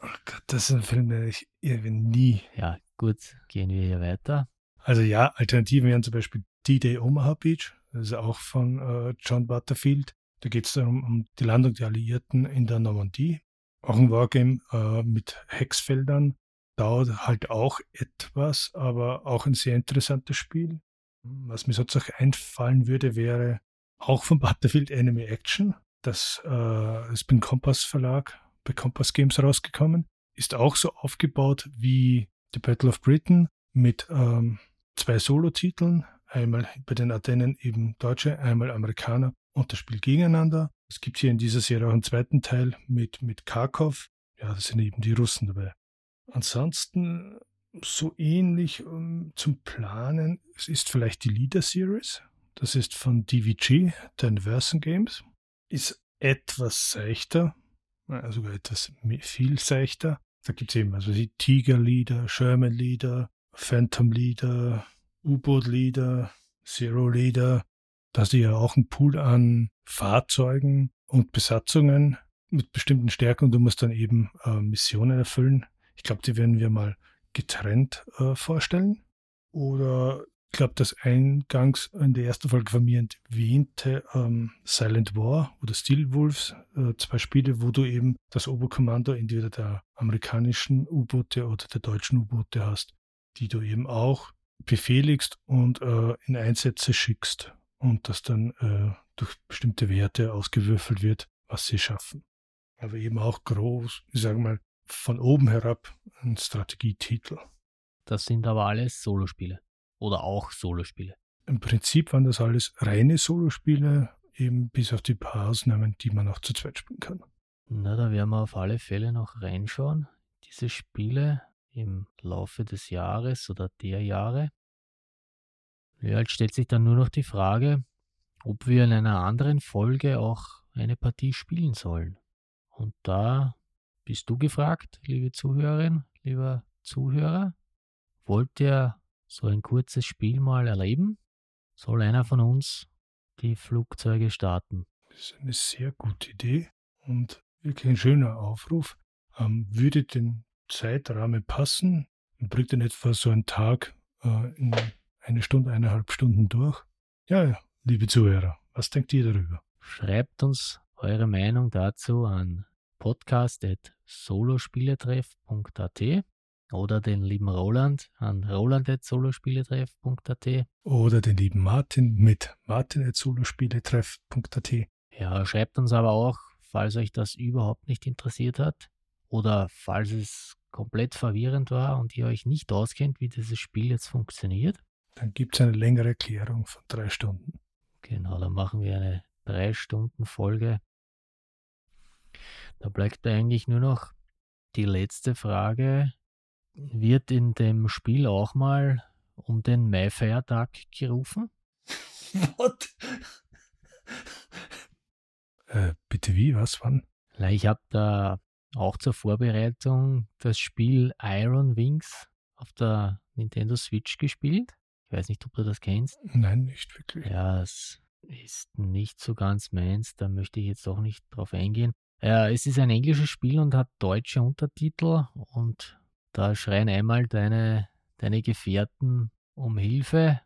Oh Gott, das ist ein Film, den ich irgendwie nie. Ja, gut, gehen wir hier weiter. Also ja, Alternativen wären zum Beispiel D-Day Omaha Beach, das ist auch von äh, John Butterfield. Da geht es darum, um die Landung der Alliierten in der Normandie. Auch ein Wargame äh, mit Hexfeldern. Dauert halt auch etwas, aber auch ein sehr interessantes Spiel. Was mir sozusagen einfallen würde, wäre auch von Butterfield Enemy Action. Das äh, ist beim Kompass Verlag, bei Kompass Games rausgekommen. Ist auch so aufgebaut wie The Battle of Britain mit ähm, zwei Solo-Titeln. Einmal bei den Ardennen eben Deutsche, einmal Amerikaner und das Spiel gegeneinander. Es gibt hier in dieser Serie auch einen zweiten Teil mit, mit Kharkov. Ja, da sind eben die Russen dabei. Ansonsten so ähnlich um, ähm, zum Planen. Es ist vielleicht die Leader Series. Das ist von DVG, den Versen Games. Ist etwas seichter, also etwas viel seichter. Da gibt es eben also die Tiger Leader, Sherman Leader, Phantom Leader, U-Boot Leader, Zero Leader. Da du ja auch einen Pool an Fahrzeugen und Besatzungen mit bestimmten Stärken und du musst dann eben äh, Missionen erfüllen. Ich glaube, die werden wir mal getrennt äh, vorstellen. Oder glaube, das eingangs in der ersten Folge von mir erwähnte ähm, Silent War oder Steel Wolves, äh, zwei Spiele, wo du eben das Oberkommando entweder der amerikanischen U-Boote oder der deutschen U-Boote hast, die du eben auch befehligst und äh, in Einsätze schickst und das dann äh, durch bestimmte Werte ausgewürfelt wird, was sie schaffen. Aber eben auch groß, ich sage mal, von oben herab ein Strategietitel. Das sind aber alles Solospiele. Oder auch Solospiele. Im Prinzip waren das alles reine Solospiele, eben bis auf die paar Ausnahmen, die man auch zu zweit spielen kann. Na, da werden wir auf alle Fälle noch reinschauen. Diese Spiele im Laufe des Jahres oder der Jahre. Ja, jetzt stellt sich dann nur noch die Frage, ob wir in einer anderen Folge auch eine Partie spielen sollen. Und da bist du gefragt, liebe Zuhörerin, lieber Zuhörer. Wollt ihr so ein kurzes Spiel mal erleben? Soll einer von uns die Flugzeuge starten? Das ist eine sehr gute Idee und wirklich ein schöner Aufruf. Ähm, würde den Zeitrahmen passen? Man bringt in etwa so einen Tag äh, in eine Stunde, eineinhalb Stunden durch. Ja, liebe Zuhörer, was denkt ihr darüber? Schreibt uns eure Meinung dazu an podcast.solospieletreff.at oder den lieben Roland an roland.solospieletreff.at. Oder den lieben Martin mit martin.solospieletreff.at. Ja, schreibt uns aber auch, falls euch das überhaupt nicht interessiert hat oder falls es komplett verwirrend war und ihr euch nicht auskennt, wie dieses Spiel jetzt funktioniert. Dann gibt es eine längere Erklärung von drei Stunden. Genau, dann machen wir eine drei Stunden Folge. Da bleibt eigentlich nur noch die letzte Frage, wird in dem Spiel auch mal um den Maifeiertag gerufen? (laughs) What? äh, bitte wie? Was? Wann? Ich habe da auch zur Vorbereitung das Spiel Iron Wings auf der Nintendo Switch gespielt. Ich weiß nicht, ob du das kennst. Nein, nicht wirklich. Ja, es ist nicht so ganz meins. Da möchte ich jetzt auch nicht drauf eingehen. Ja, es ist ein englisches Spiel und hat deutsche Untertitel und da schreien einmal deine, deine Gefährten um Hilfe.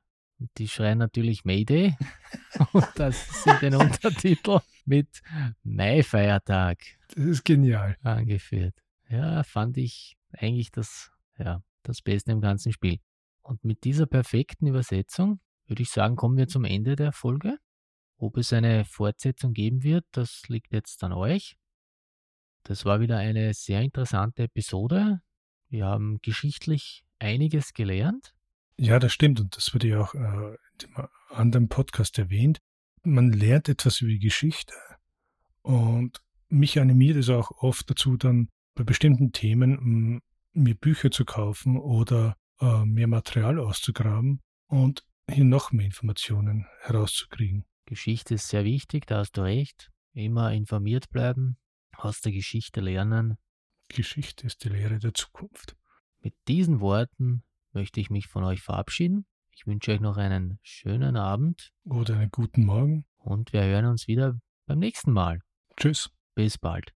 Die schreien natürlich Mayday. (laughs) Und das sind den Untertitel mit Mai-Feiertag. Das ist genial. Angeführt. Ja, fand ich eigentlich das, ja, das Beste im ganzen Spiel. Und mit dieser perfekten Übersetzung würde ich sagen, kommen wir zum Ende der Folge. Ob es eine Fortsetzung geben wird, das liegt jetzt an euch. Das war wieder eine sehr interessante Episode. Wir haben geschichtlich einiges gelernt. Ja, das stimmt und das wurde ja auch äh, in dem anderen Podcast erwähnt. Man lernt etwas über die Geschichte und mich animiert es auch oft dazu, dann bei bestimmten Themen mir Bücher zu kaufen oder äh, mehr Material auszugraben und hier noch mehr Informationen herauszukriegen. Geschichte ist sehr wichtig, da hast du recht. Immer informiert bleiben, aus der Geschichte lernen Geschichte ist die Lehre der Zukunft. Mit diesen Worten möchte ich mich von euch verabschieden. Ich wünsche euch noch einen schönen Abend. Oder einen guten Morgen. Und wir hören uns wieder beim nächsten Mal. Tschüss. Bis bald.